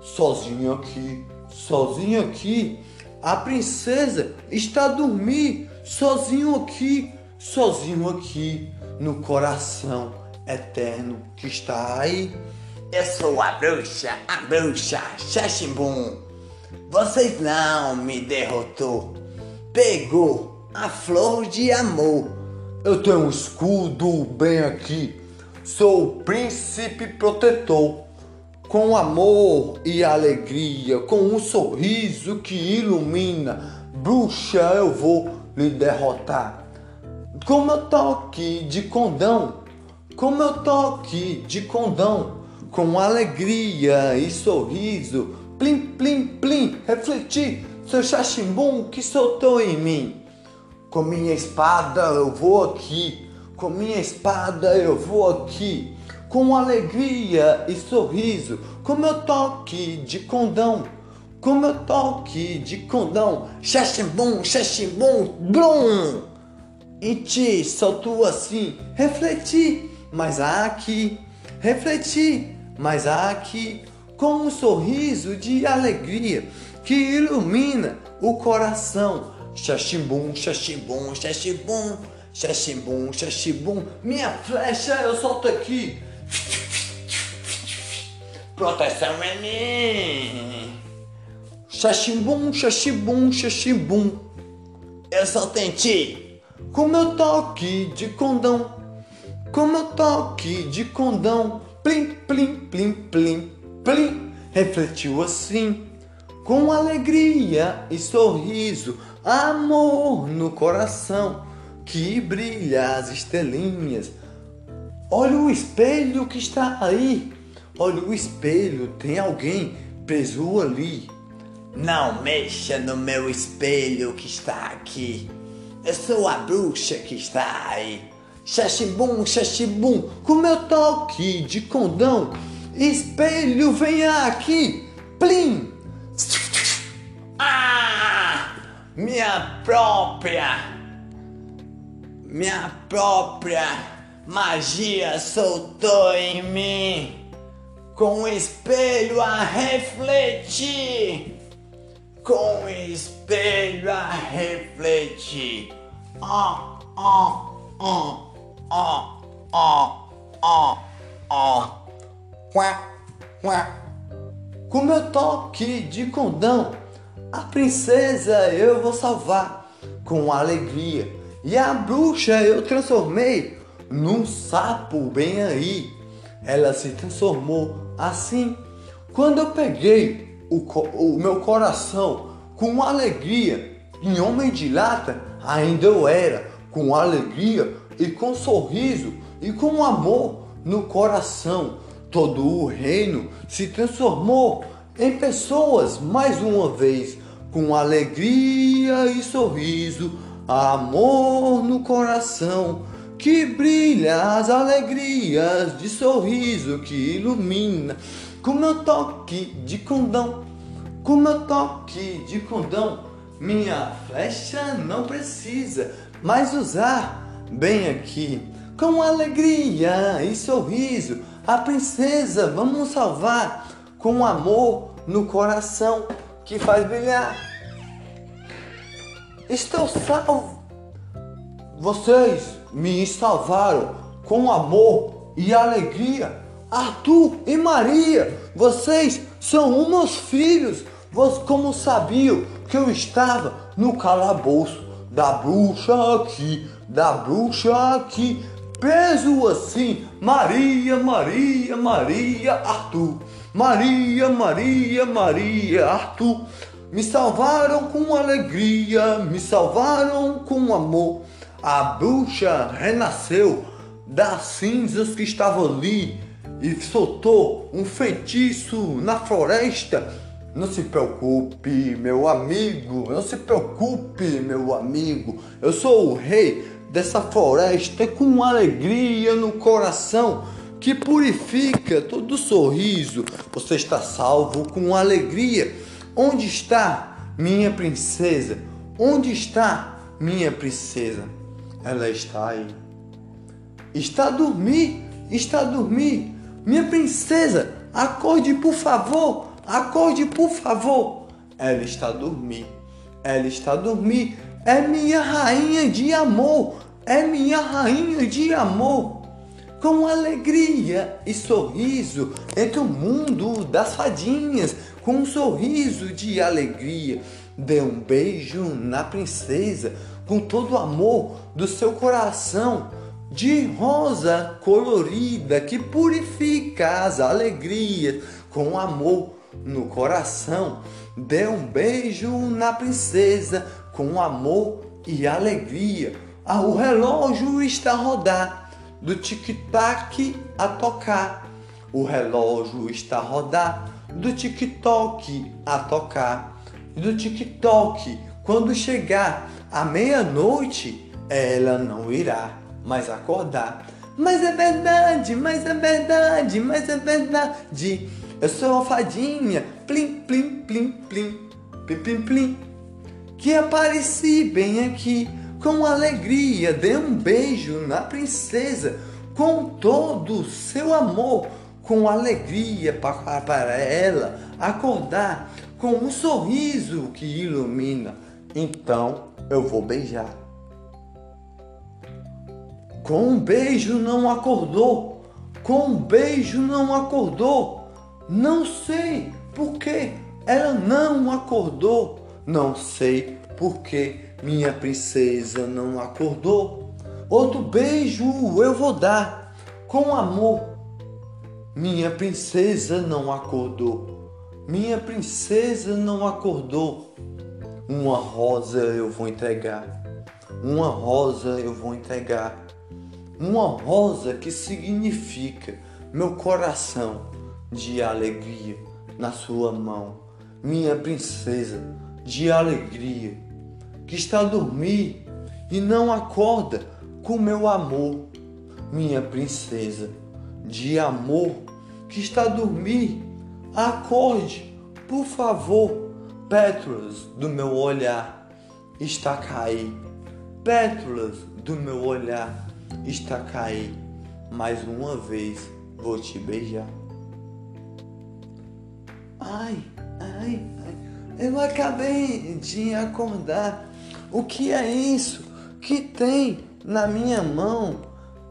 A: Sozinho aqui, sozinho aqui. A princesa está a dormir, sozinho aqui, sozinho aqui, no coração eterno que está aí.
C: Eu sou a bruxa, a bruxa Xaximbum. Vocês não me derrotou. Pegou a flor de amor.
A: Eu tenho um escudo bem aqui Sou o príncipe protetor, com amor e alegria, com um sorriso que ilumina. Bruxa, eu vou lhe derrotar. Como eu tô aqui de condão, como eu tô aqui de condão, com alegria e sorriso, plim, plim, plim, refleti, seu chachimbum que soltou em mim. Com minha espada eu vou aqui com minha espada eu vou aqui, com alegria e sorriso, com meu toque de condão, com meu toque de condão, xaximbum, xaximbum, blum! Em ti solto assim, refleti, mas aqui, refleti, mas aqui, com um sorriso de alegria que ilumina o coração. Xaximbum, xaximbum, xaximbum. Xaxibum, xaxibum, minha flecha eu solto aqui.
C: proteção é minha.
A: Xaximbum, xaxibum, xaxibum.
C: Eu sou Tenti.
A: Com meu toque de condão, com meu toque de condão, plim, plim, plim, plim, plim, refletiu assim, com alegria e sorriso, amor no coração, que brilha as estrelinhas. Olha o espelho que está aí, olha o espelho, tem alguém preso ali.
C: Não mexa no meu espelho que está aqui. Eu sou a bruxa que está aí.
A: Xaxibum, xaxibum, com meu toque de condão. Espelho, venha aqui. Plim!
C: Ah! Minha própria. Minha própria magia soltou em mim. Com o espelho a refletir. Com o espelho a refletir. Ó, ó, ó, ó, ó, ó, ó. Quá, quá.
A: Com meu toque de condão, a princesa eu vou salvar com alegria. E a bruxa eu transformei num sapo bem aí. Ela se transformou assim. Quando eu peguei o, o meu coração com alegria em homem de lata, ainda eu era com alegria e com sorriso e com amor no coração. Todo o reino se transformou em pessoas mais uma vez, com alegria e sorriso, amor no coração, que brilha as alegrias de sorriso que ilumina, com meu toque de condão, com meu toque de condão, minha flecha não precisa mais usar bem aqui. Com alegria e sorriso, a princesa vamos salvar com amor no coração que faz brilhar. Estou salvo. Vocês me salvaram com amor e alegria. Arthur e Maria, vocês são os meus filhos. Vocês como sabiam que eu estava no calabouço da bruxa aqui, da bruxa aqui, preso assim. Maria, Maria, Maria, Arthur. Maria, Maria, Maria, Arthur. Me salvaram com alegria, me salvaram com amor. A bruxa renasceu das cinzas que estavam ali e soltou um feitiço na floresta. Não se preocupe, meu amigo, não se preocupe, meu amigo. Eu sou o rei dessa floresta com alegria no coração que purifica todo sorriso. Você está salvo com alegria. Onde está minha princesa? Onde está minha princesa? Ela está aí. Está a dormir, está a dormir. Minha princesa, acorde por favor, acorde por favor. Ela está a dormir, ela está a dormir. É minha rainha de amor, é minha rainha de amor. Com alegria e sorriso entre o mundo das fadinhas, com um sorriso de alegria. Dê um beijo na princesa com todo o amor do seu coração de rosa colorida que purifica as alegrias com amor no coração. Dê um beijo na princesa com amor e alegria. Ah, o relógio está a rodar, do tic-tac a tocar. O relógio está a rodar, do tic-toc a tocar. Do tic-toc, quando chegar a meia-noite, ela não irá mais acordar. Mas é verdade, mas é verdade, mas é verdade. Eu sou a fadinha, plim, plim, plim, plim, plim, plim, plim, que apareci bem aqui com alegria. Dei um beijo na princesa com todo o seu amor, com alegria para, para ela acordar com um sorriso que ilumina. Então eu vou beijar. Com um beijo não acordou, com um beijo não acordou. Não sei por que ela não acordou. Não sei por que minha princesa não acordou. Outro beijo eu vou dar com amor. Minha princesa não acordou. Minha princesa não acordou. Uma rosa eu vou entregar. Uma rosa eu vou entregar. Uma rosa que significa meu coração de alegria na sua mão. Minha princesa de alegria que está a dormir e não acorda com meu amor. Minha princesa de amor que está a dormir, acorde, por favor. Pétalas do meu olhar está a cair. Pétalas do meu olhar está a cair. Mais uma vez vou te beijar. Ai, ai, ai, eu acabei de acordar. O que é isso que tem na minha mão?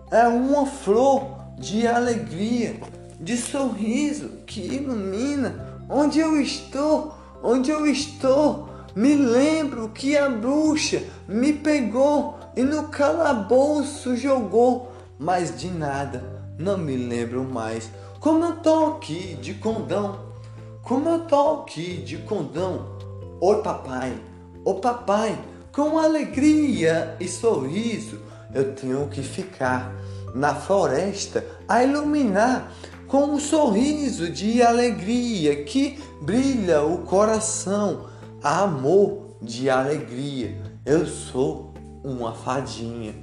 A: É uma flor de alegria, de sorriso que ilumina onde eu estou, onde eu estou. Me lembro que a bruxa me pegou e no calabouço jogou, mas de nada não me lembro mais. Como tô aqui de condão, como eu tô aqui de condão. Oi papai, ô papai, com alegria e sorriso eu tenho que ficar na floresta a iluminar com um sorriso de alegria que brilha o coração, amor de alegria. Eu sou uma fadinha.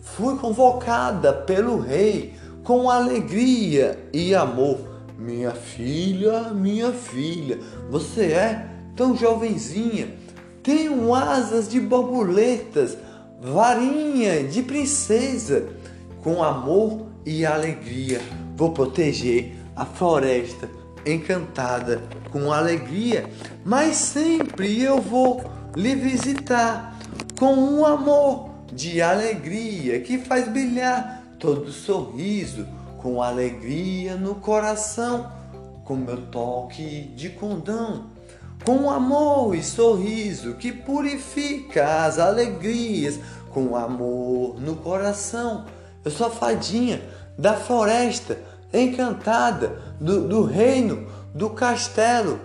A: Fui convocada pelo rei com alegria e amor. Minha filha, minha filha, você é tão jovenzinha. Tenho asas de borboletas, varinha de princesa. Com amor e alegria, vou proteger a floresta encantada com alegria, mas sempre eu vou lhe visitar com um amor de alegria que faz brilhar todo sorriso, com alegria no coração, com meu toque de condão, com amor e sorriso que purifica as alegrias, com amor no coração. Eu sou a fadinha da floresta encantada, do, do reino, do castelo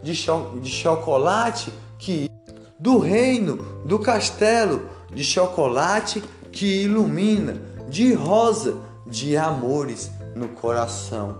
A: de, cho de chocolate que do reino, do castelo de chocolate que ilumina, de rosa, de amores no coração.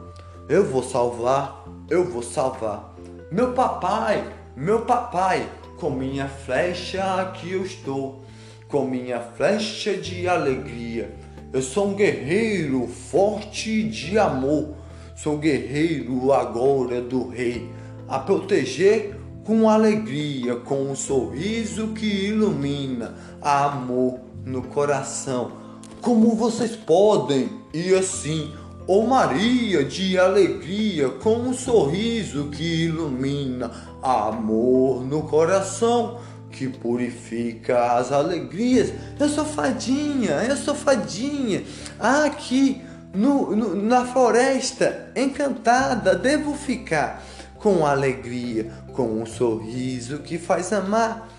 A: Eu vou salvar, eu vou salvar. Meu papai, meu papai, com minha flecha aqui eu estou, com minha flecha de alegria. Eu sou um guerreiro forte de amor, sou guerreiro agora do rei, a proteger com alegria, com um sorriso que ilumina, amor no coração. Como vocês podem e assim, ó oh Maria de alegria, com um sorriso que ilumina, amor no coração que purifica as alegrias. Eu sou fadinha, eu sou fadinha. Aqui no, no, na floresta encantada devo ficar com alegria, com um sorriso que faz amar,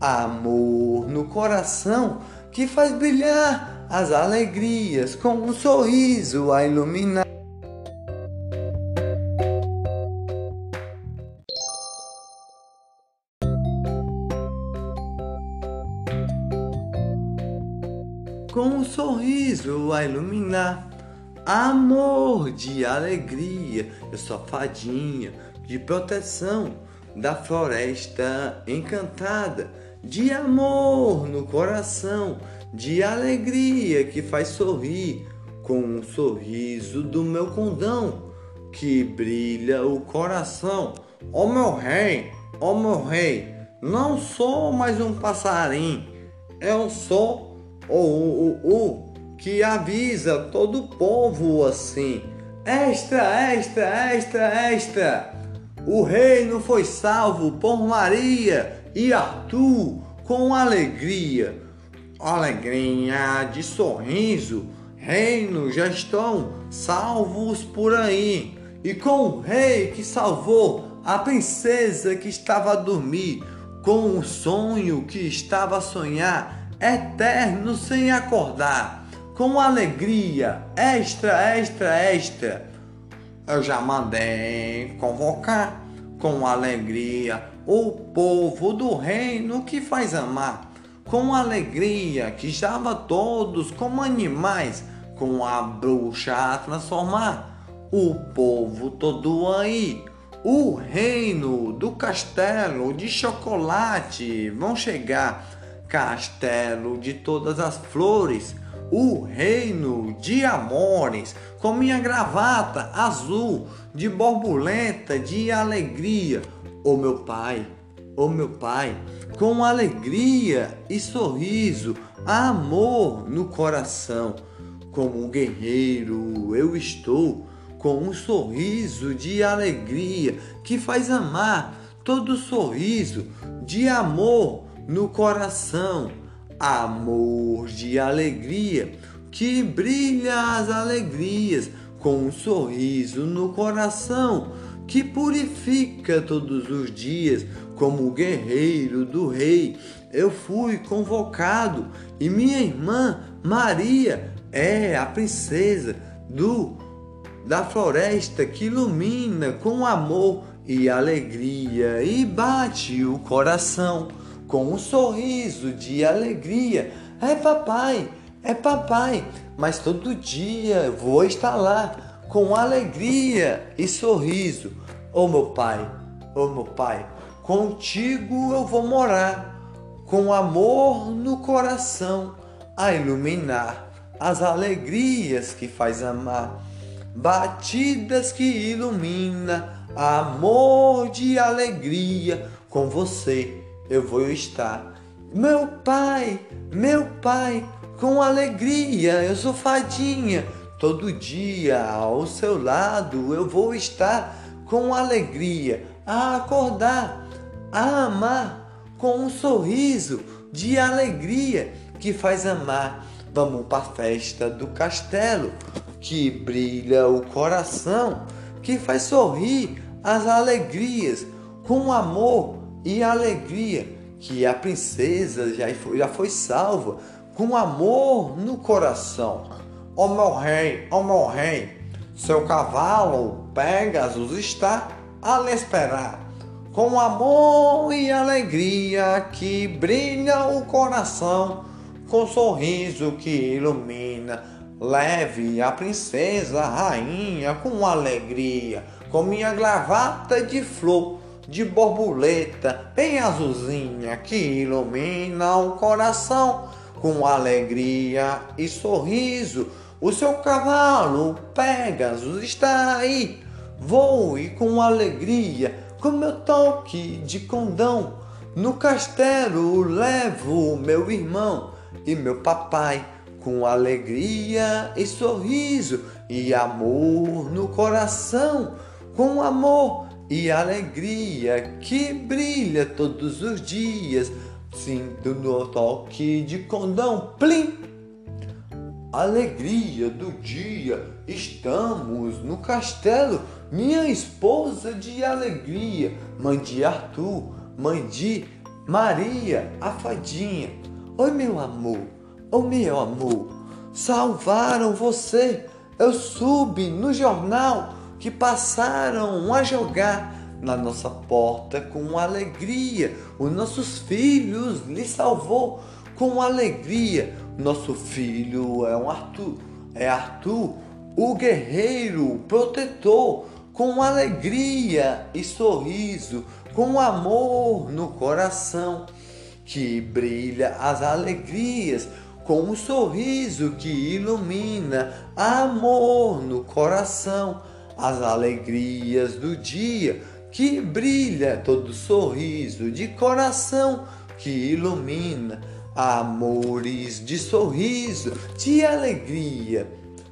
A: amor no coração que faz brilhar as alegrias, com um sorriso a iluminar. Com um sorriso a iluminar, amor de alegria, eu sou fadinha de proteção da floresta encantada, de amor no coração, de alegria que faz sorrir com um sorriso do meu condão que brilha o coração. Ó oh, meu rei, ó oh, meu rei, não sou mais um passarinho, eu sou o, o, o, o que avisa todo o povo assim. Extra, extra, extra, extra. O reino foi salvo por Maria e Arthur com alegria. Alegria de sorriso, reino já estão salvos por aí. e com o rei que salvou a princesa que estava a dormir, com o sonho que estava a sonhar, eterno sem acordar, com alegria extra, extra, extra. Eu já mandei convocar com alegria o povo do reino que faz amar, com alegria que estava todos como animais, com a bruxa a transformar o povo todo aí. O reino do castelo de chocolate vão chegar, castelo de todas as flores, o reino de amores, com minha gravata azul de borboleta de alegria. O meu pai, o meu pai, com alegria e sorriso, amor no coração, como um guerreiro eu estou com um sorriso de alegria que faz amar, todo sorriso de amor no coração, amor de alegria que brilha as alegrias com um sorriso no coração que purifica todos os dias como guerreiro do rei. Eu fui convocado e minha irmã Maria é a princesa do da floresta que ilumina com amor e alegria e bate o coração com um sorriso de alegria. É papai, é papai, mas todo dia vou estar lá com alegria e sorriso. Oh meu pai, oh meu pai, contigo eu vou morar, com amor no coração, a iluminar as alegrias que faz amar batidas que ilumina, amor de alegria, com você eu vou estar. Meu pai, meu pai, com alegria eu sou fadinha, todo dia ao seu lado eu vou estar com alegria, a acordar, a amar, com um sorriso de alegria que faz amar. Vamos para a festa do castelo, que brilha o coração, que faz sorrir as alegrias, com amor e alegria, que a princesa já foi, já foi salva, com amor no coração. Ó oh, meu rei, ó oh, meu rei, seu cavalo Pegasus está a lhe esperar, com amor e alegria que brilha o coração, com sorriso que ilumina Leve a princesa, a rainha, com alegria, com minha gravata de flor, de borboleta, bem azulzinha, que ilumina o coração, com alegria e sorriso. O seu cavalo, Pegasus, está aí. Voe com alegria, com meu toque de condão. No castelo levo meu irmão e meu papai com alegria e sorriso e amor no coração, com amor e alegria que brilha todos os dias. Sinto no toque de condão, plim! Alegria do dia, estamos no castelo. Minha esposa de alegria, mãe de Arthur, mãe de Maria, a fadinha. Oi, meu amor oh meu amor, salvaram você. Eu soube no jornal que passaram a jogar na nossa porta com alegria. Os nossos filhos lhe salvou com alegria. Nosso filho é um Arthur, é Arthur, o guerreiro protetor, com alegria e sorriso, com amor no coração, que brilha as alegrias com um sorriso que ilumina amor no coração, as alegrias do dia que brilha todo sorriso de coração que ilumina amores de sorriso, de alegria,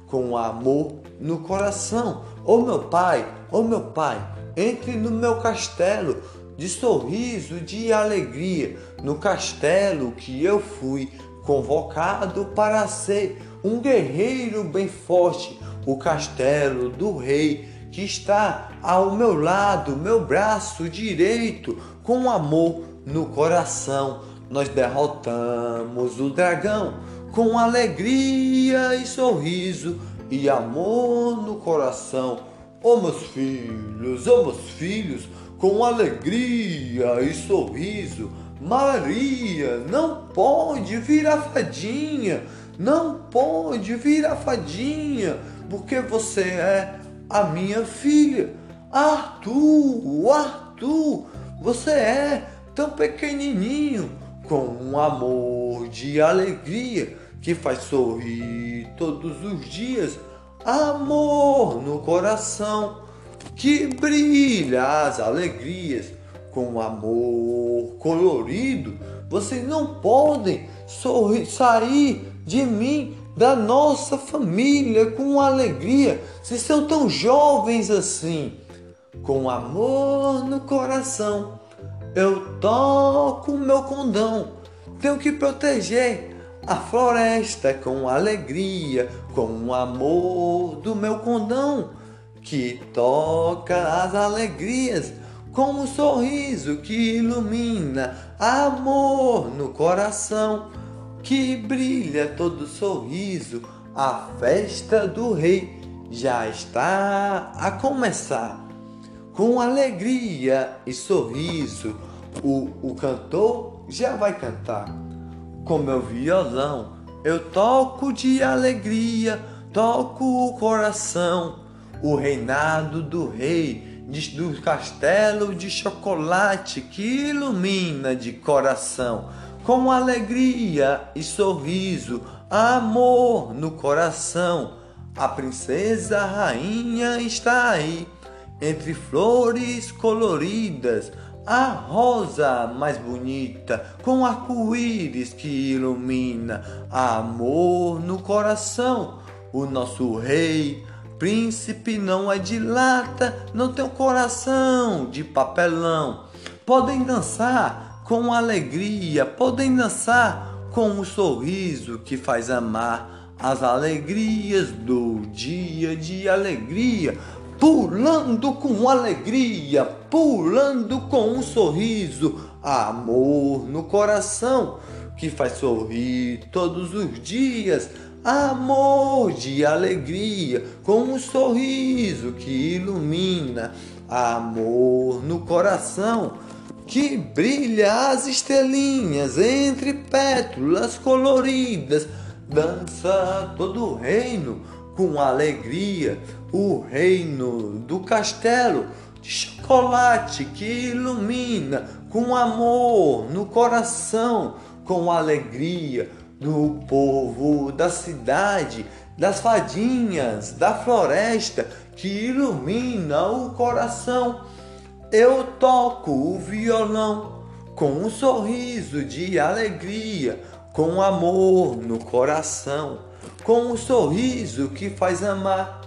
A: com amor no coração. Ô oh, meu pai, ô oh, meu pai, entre no meu castelo de sorriso, de alegria, no castelo que eu fui convocado para ser um guerreiro bem forte, o castelo do rei que está ao meu lado, meu braço direito, com amor no coração. Nós derrotamos o dragão com alegria e sorriso e amor no coração. Oh meus filhos, oh meus filhos, com alegria e sorriso. Maria não pode virar fadinha, não pode virar fadinha, porque você é a minha filha. Arthur, Arthur, você é tão pequenininho, com um amor de alegria que faz sorrir todos os dias, amor no coração que brilha as alegrias com amor colorido. Vocês não podem sorrir, sair de mim, da nossa família, com alegria. Vocês são tão jovens assim, com amor no coração. Eu toco meu condão, tenho que proteger a floresta com alegria, com o amor do meu condão, que toca as alegrias com um sorriso que ilumina amor no coração, que brilha todo sorriso. A festa do rei já está a começar com alegria e sorriso, o, o cantor já vai cantar. Com meu violão eu toco de alegria, toco o coração, o reinado do rei, do castelo de chocolate que ilumina de coração. Com alegria e sorriso, amor no coração, a princesa a rainha está aí entre flores coloridas, a rosa mais bonita, com arco-íris que ilumina amor no coração. O nosso rei, príncipe não é de lata, não tem um coração de papelão. Podem dançar com alegria, podem dançar com um sorriso que faz amar as alegrias do dia de alegria pulando com alegria, pulando com um sorriso, amor no coração que faz sorrir todos os dias. Amor de alegria, com um sorriso que ilumina, amor no coração que brilha as estrelinhas entre pétalas coloridas, dança todo o reino com alegria o reino do castelo de chocolate que ilumina com amor no coração, com alegria do povo da cidade, das fadinhas, da floresta que ilumina o coração. Eu toco o violão com um sorriso de alegria, com amor no coração, com um sorriso que faz amar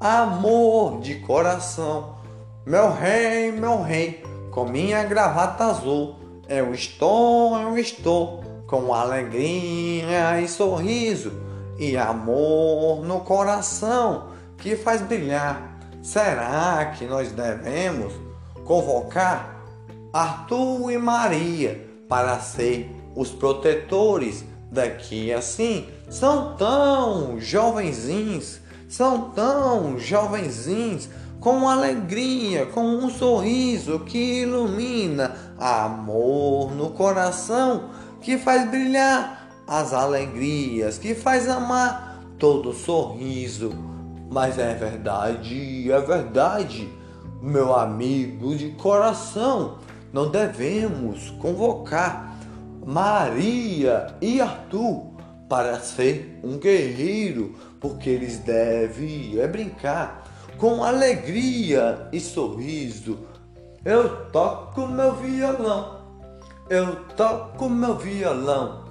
A: amor de coração. Meu rei, meu rei, com minha gravata azul, eu estou, eu estou, com alegria e sorriso e amor no coração que faz brilhar. Será que nós devemos convocar Arthur e Maria para ser os protetores daqui assim? São tão jovenzinhos são tão jovenzinhos, com alegria, com um sorriso que ilumina, amor no coração que faz brilhar as alegrias, que faz amar todo sorriso. Mas é verdade, é verdade, meu amigo de coração, não devemos convocar Maria e Arthur para ser um guerreiro porque eles devem é brincar com alegria e sorriso. Eu toco meu violão, eu toco meu violão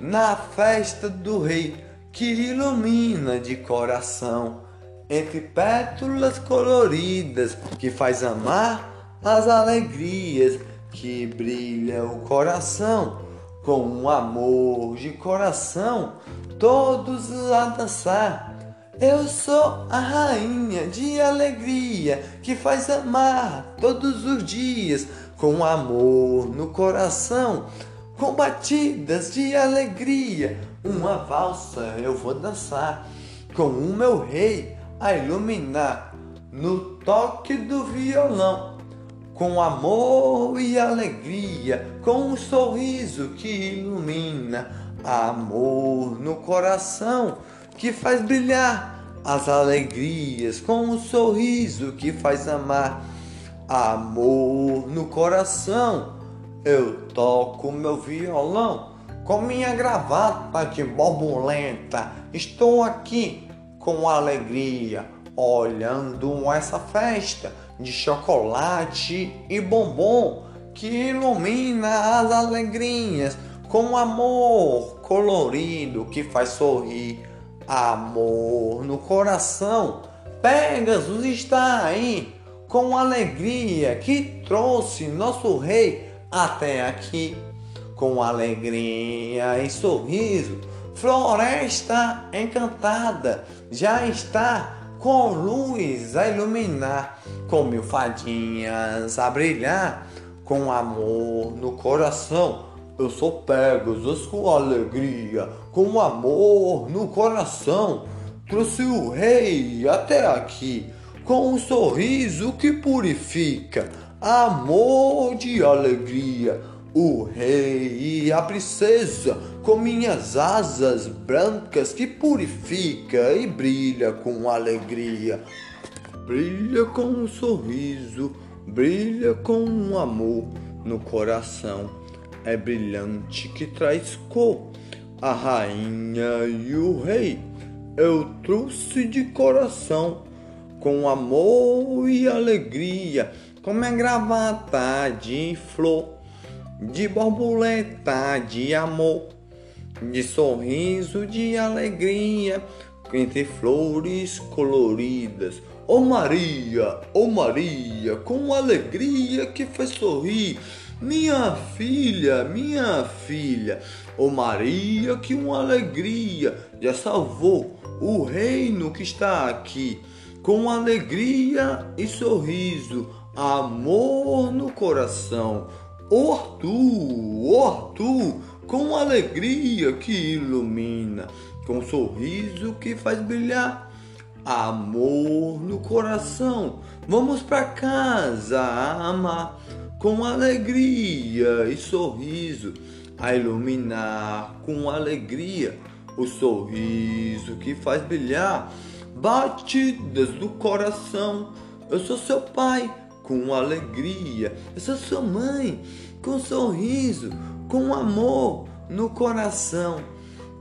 A: na festa do rei que ilumina de coração entre pétalas coloridas que faz amar as alegrias que brilha o coração com um amor de coração todos a dançar Eu sou a rainha de alegria que faz amar todos os dias com amor no coração, com batidas de alegria. Uma valsa eu vou dançar com o meu rei a iluminar no toque do violão. Com amor e alegria, com um sorriso que ilumina, amor no coração que faz brilhar as alegrias, com um sorriso que faz amar, amor no coração. Eu toco meu violão com minha gravata de borboleta. Estou aqui com alegria, olhando essa festa de chocolate e bombom que ilumina as alegrias com amor colorido que faz sorrir amor no coração. Pegasus está aí com alegria que trouxe nosso rei até aqui. Com alegria e sorriso, floresta encantada já está com luz a iluminar, com mil fadinhas a brilhar, com amor no coração eu sou Pegasus com alegria, com amor no coração. Trouxe o rei até aqui, com um sorriso que purifica, amor de alegria. O rei e a princesa, com minhas asas brancas que purifica e brilha com alegria. Brilha com um sorriso, brilha com um amor no coração é brilhante que traz cor. A rainha e o rei eu trouxe de coração, com amor e alegria, com minha gravata de flor, de borboleta de amor, de sorriso de alegria, entre flores coloridas. Oh Maria, oh Maria, com alegria que faz sorrir minha filha, minha filha, ô oh Maria, que uma alegria já salvou o reino que está aqui, com alegria e sorriso, amor no coração. Ô Arthur, ô Arthur, com alegria que ilumina, com sorriso que faz brilhar amor no coração. Vamos para casa amar com alegria e sorriso, a iluminar com alegria o sorriso que faz brilhar batidas do coração. Eu sou seu pai com alegria, eu sou sua mãe com sorriso, com amor no coração.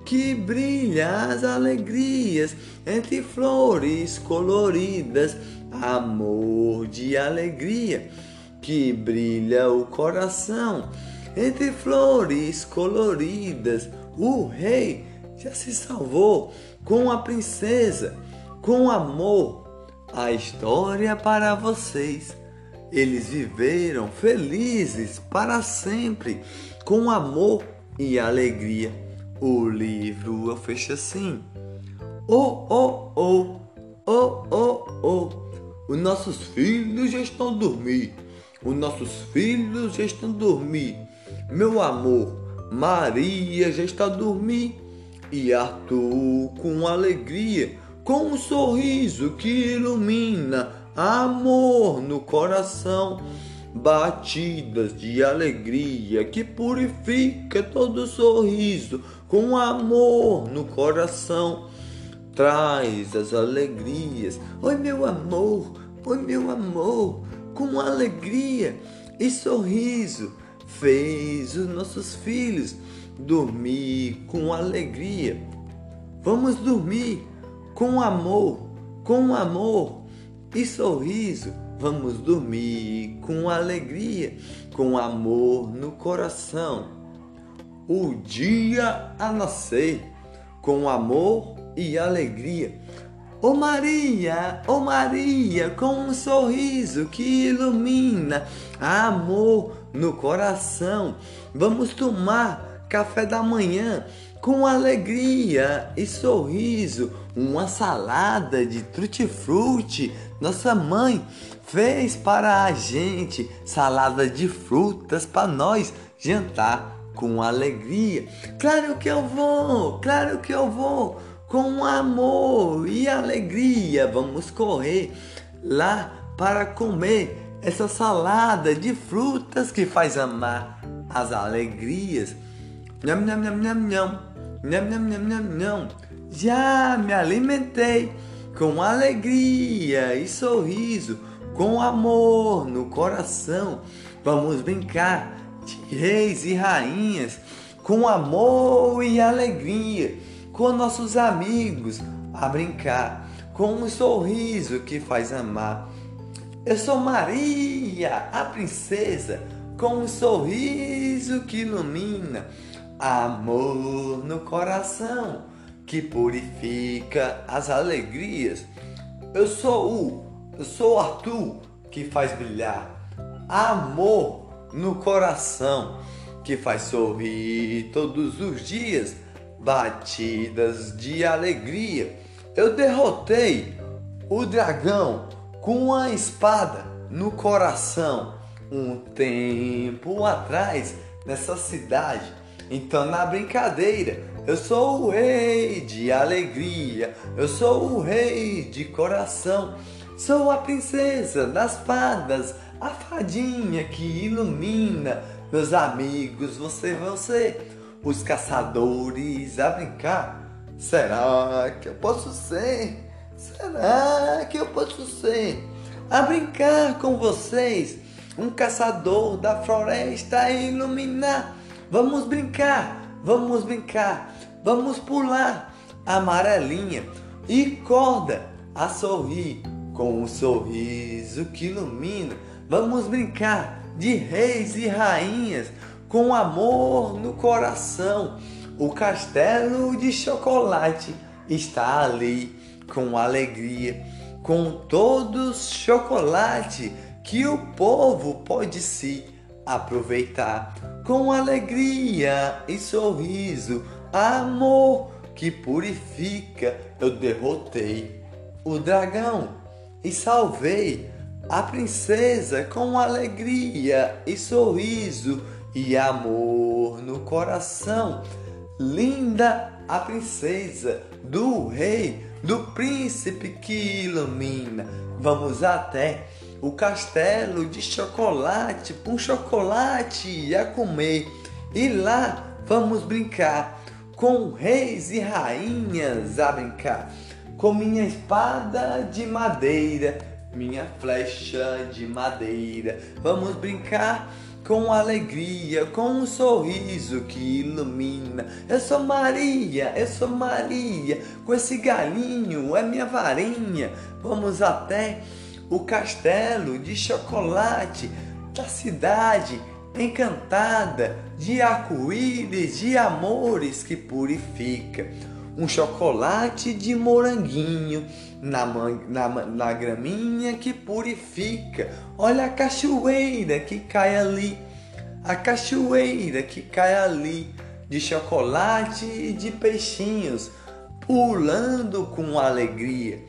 A: Que brilha as alegrias entre flores coloridas, amor de alegria que brilha o coração. Entre flores coloridas, o rei já se salvou com a princesa, com amor. A história para vocês. Eles viveram felizes para sempre, com amor e alegria. O livro fecha assim. Oh, oh, oh, oh, oh, oh. Os nossos filhos já estão dormindo os nossos filhos já estão dormir. Meu amor, Maria já está dormir. E Arthur, com alegria, com um sorriso que ilumina amor no coração, batidas de alegria que purifica todo sorriso, com amor no coração. Traz as alegrias, oi meu amor, oi meu amor, com alegria e sorriso, fez os nossos filhos dormir com alegria. Vamos dormir com amor, com amor e sorriso. Vamos dormir com alegria, com amor no coração. O dia a nascer com amor e alegria Ô oh Maria, ô oh Maria, com um sorriso que ilumina amor no coração. Vamos tomar café da manhã com alegria e sorriso, uma salada de tutti-frutti. Nossa mãe fez para a gente salada de frutas para nós jantar com alegria. Claro que eu vou, claro que eu vou, com amor e alegria. Vamos correr lá para comer essa salada de frutas que faz amar as alegrias. Nham, nham, nham, nham, nham. Nham, nham, nham, nham, nham. Já me alimentei com alegria e sorriso, com amor no coração. Vamos brincar de reis e rainhas, com amor e alegria, com nossos amigos a brincar, com um sorriso que faz amar. Eu sou Maria, a princesa, com um sorriso que ilumina, amor no coração que purifica as alegrias. Eu sou o, eu sou Arthur que faz brilhar amor no coração, que faz sorrir todos os dias, batidas de alegria. Eu derrotei o dragão com a espada no coração um tempo atrás nessa cidade. Então, na brincadeira, eu sou o rei de alegria, eu sou o rei de coração, sou a princesa das fadas, a fadinha que ilumina meus amigos, você, você, os caçadores a brincar. Será que eu posso ser? Será que eu posso ser? A brincar com vocês, um caçador da floresta a iluminar. Vamos brincar, vamos brincar, vamos pular amarelinha e corda a sorrir com um sorriso que ilumina. Vamos brincar de reis e rainhas com amor no coração. O castelo de chocolate está ali com alegria, com todos chocolate que o povo pode se aproveitar com alegria e sorriso, amor que purifica. Eu derrotei o dragão e salvei a princesa com alegria e sorriso e amor no coração. Linda a princesa do rei, do príncipe que ilumina. Vamos até o castelo de chocolate, um chocolate a comer. E lá vamos brincar com reis e rainhas a brincar. Com minha espada de madeira, minha flecha de madeira. Vamos brincar com alegria, com um sorriso que ilumina. Eu sou Maria, eu sou Maria, com esse galinho é minha varinha. Vamos até o castelo de chocolate da cidade encantada de arco-íris, de amores que purifica. Um chocolate de moranguinho na, na, na graminha que purifica. Olha a cachoeira que cai ali, a cachoeira que cai ali, de chocolate e de peixinhos, pulando com alegria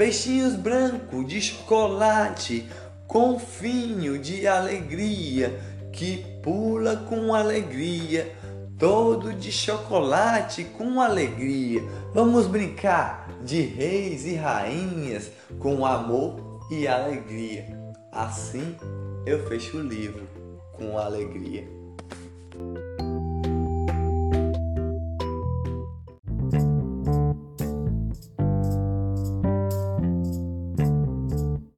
A: peixinhos brancos de chocolate, com finho de alegria, que pula com alegria, todo de chocolate com alegria. Vamos brincar de reis e rainhas com amor e alegria. Assim eu fecho o livro com alegria.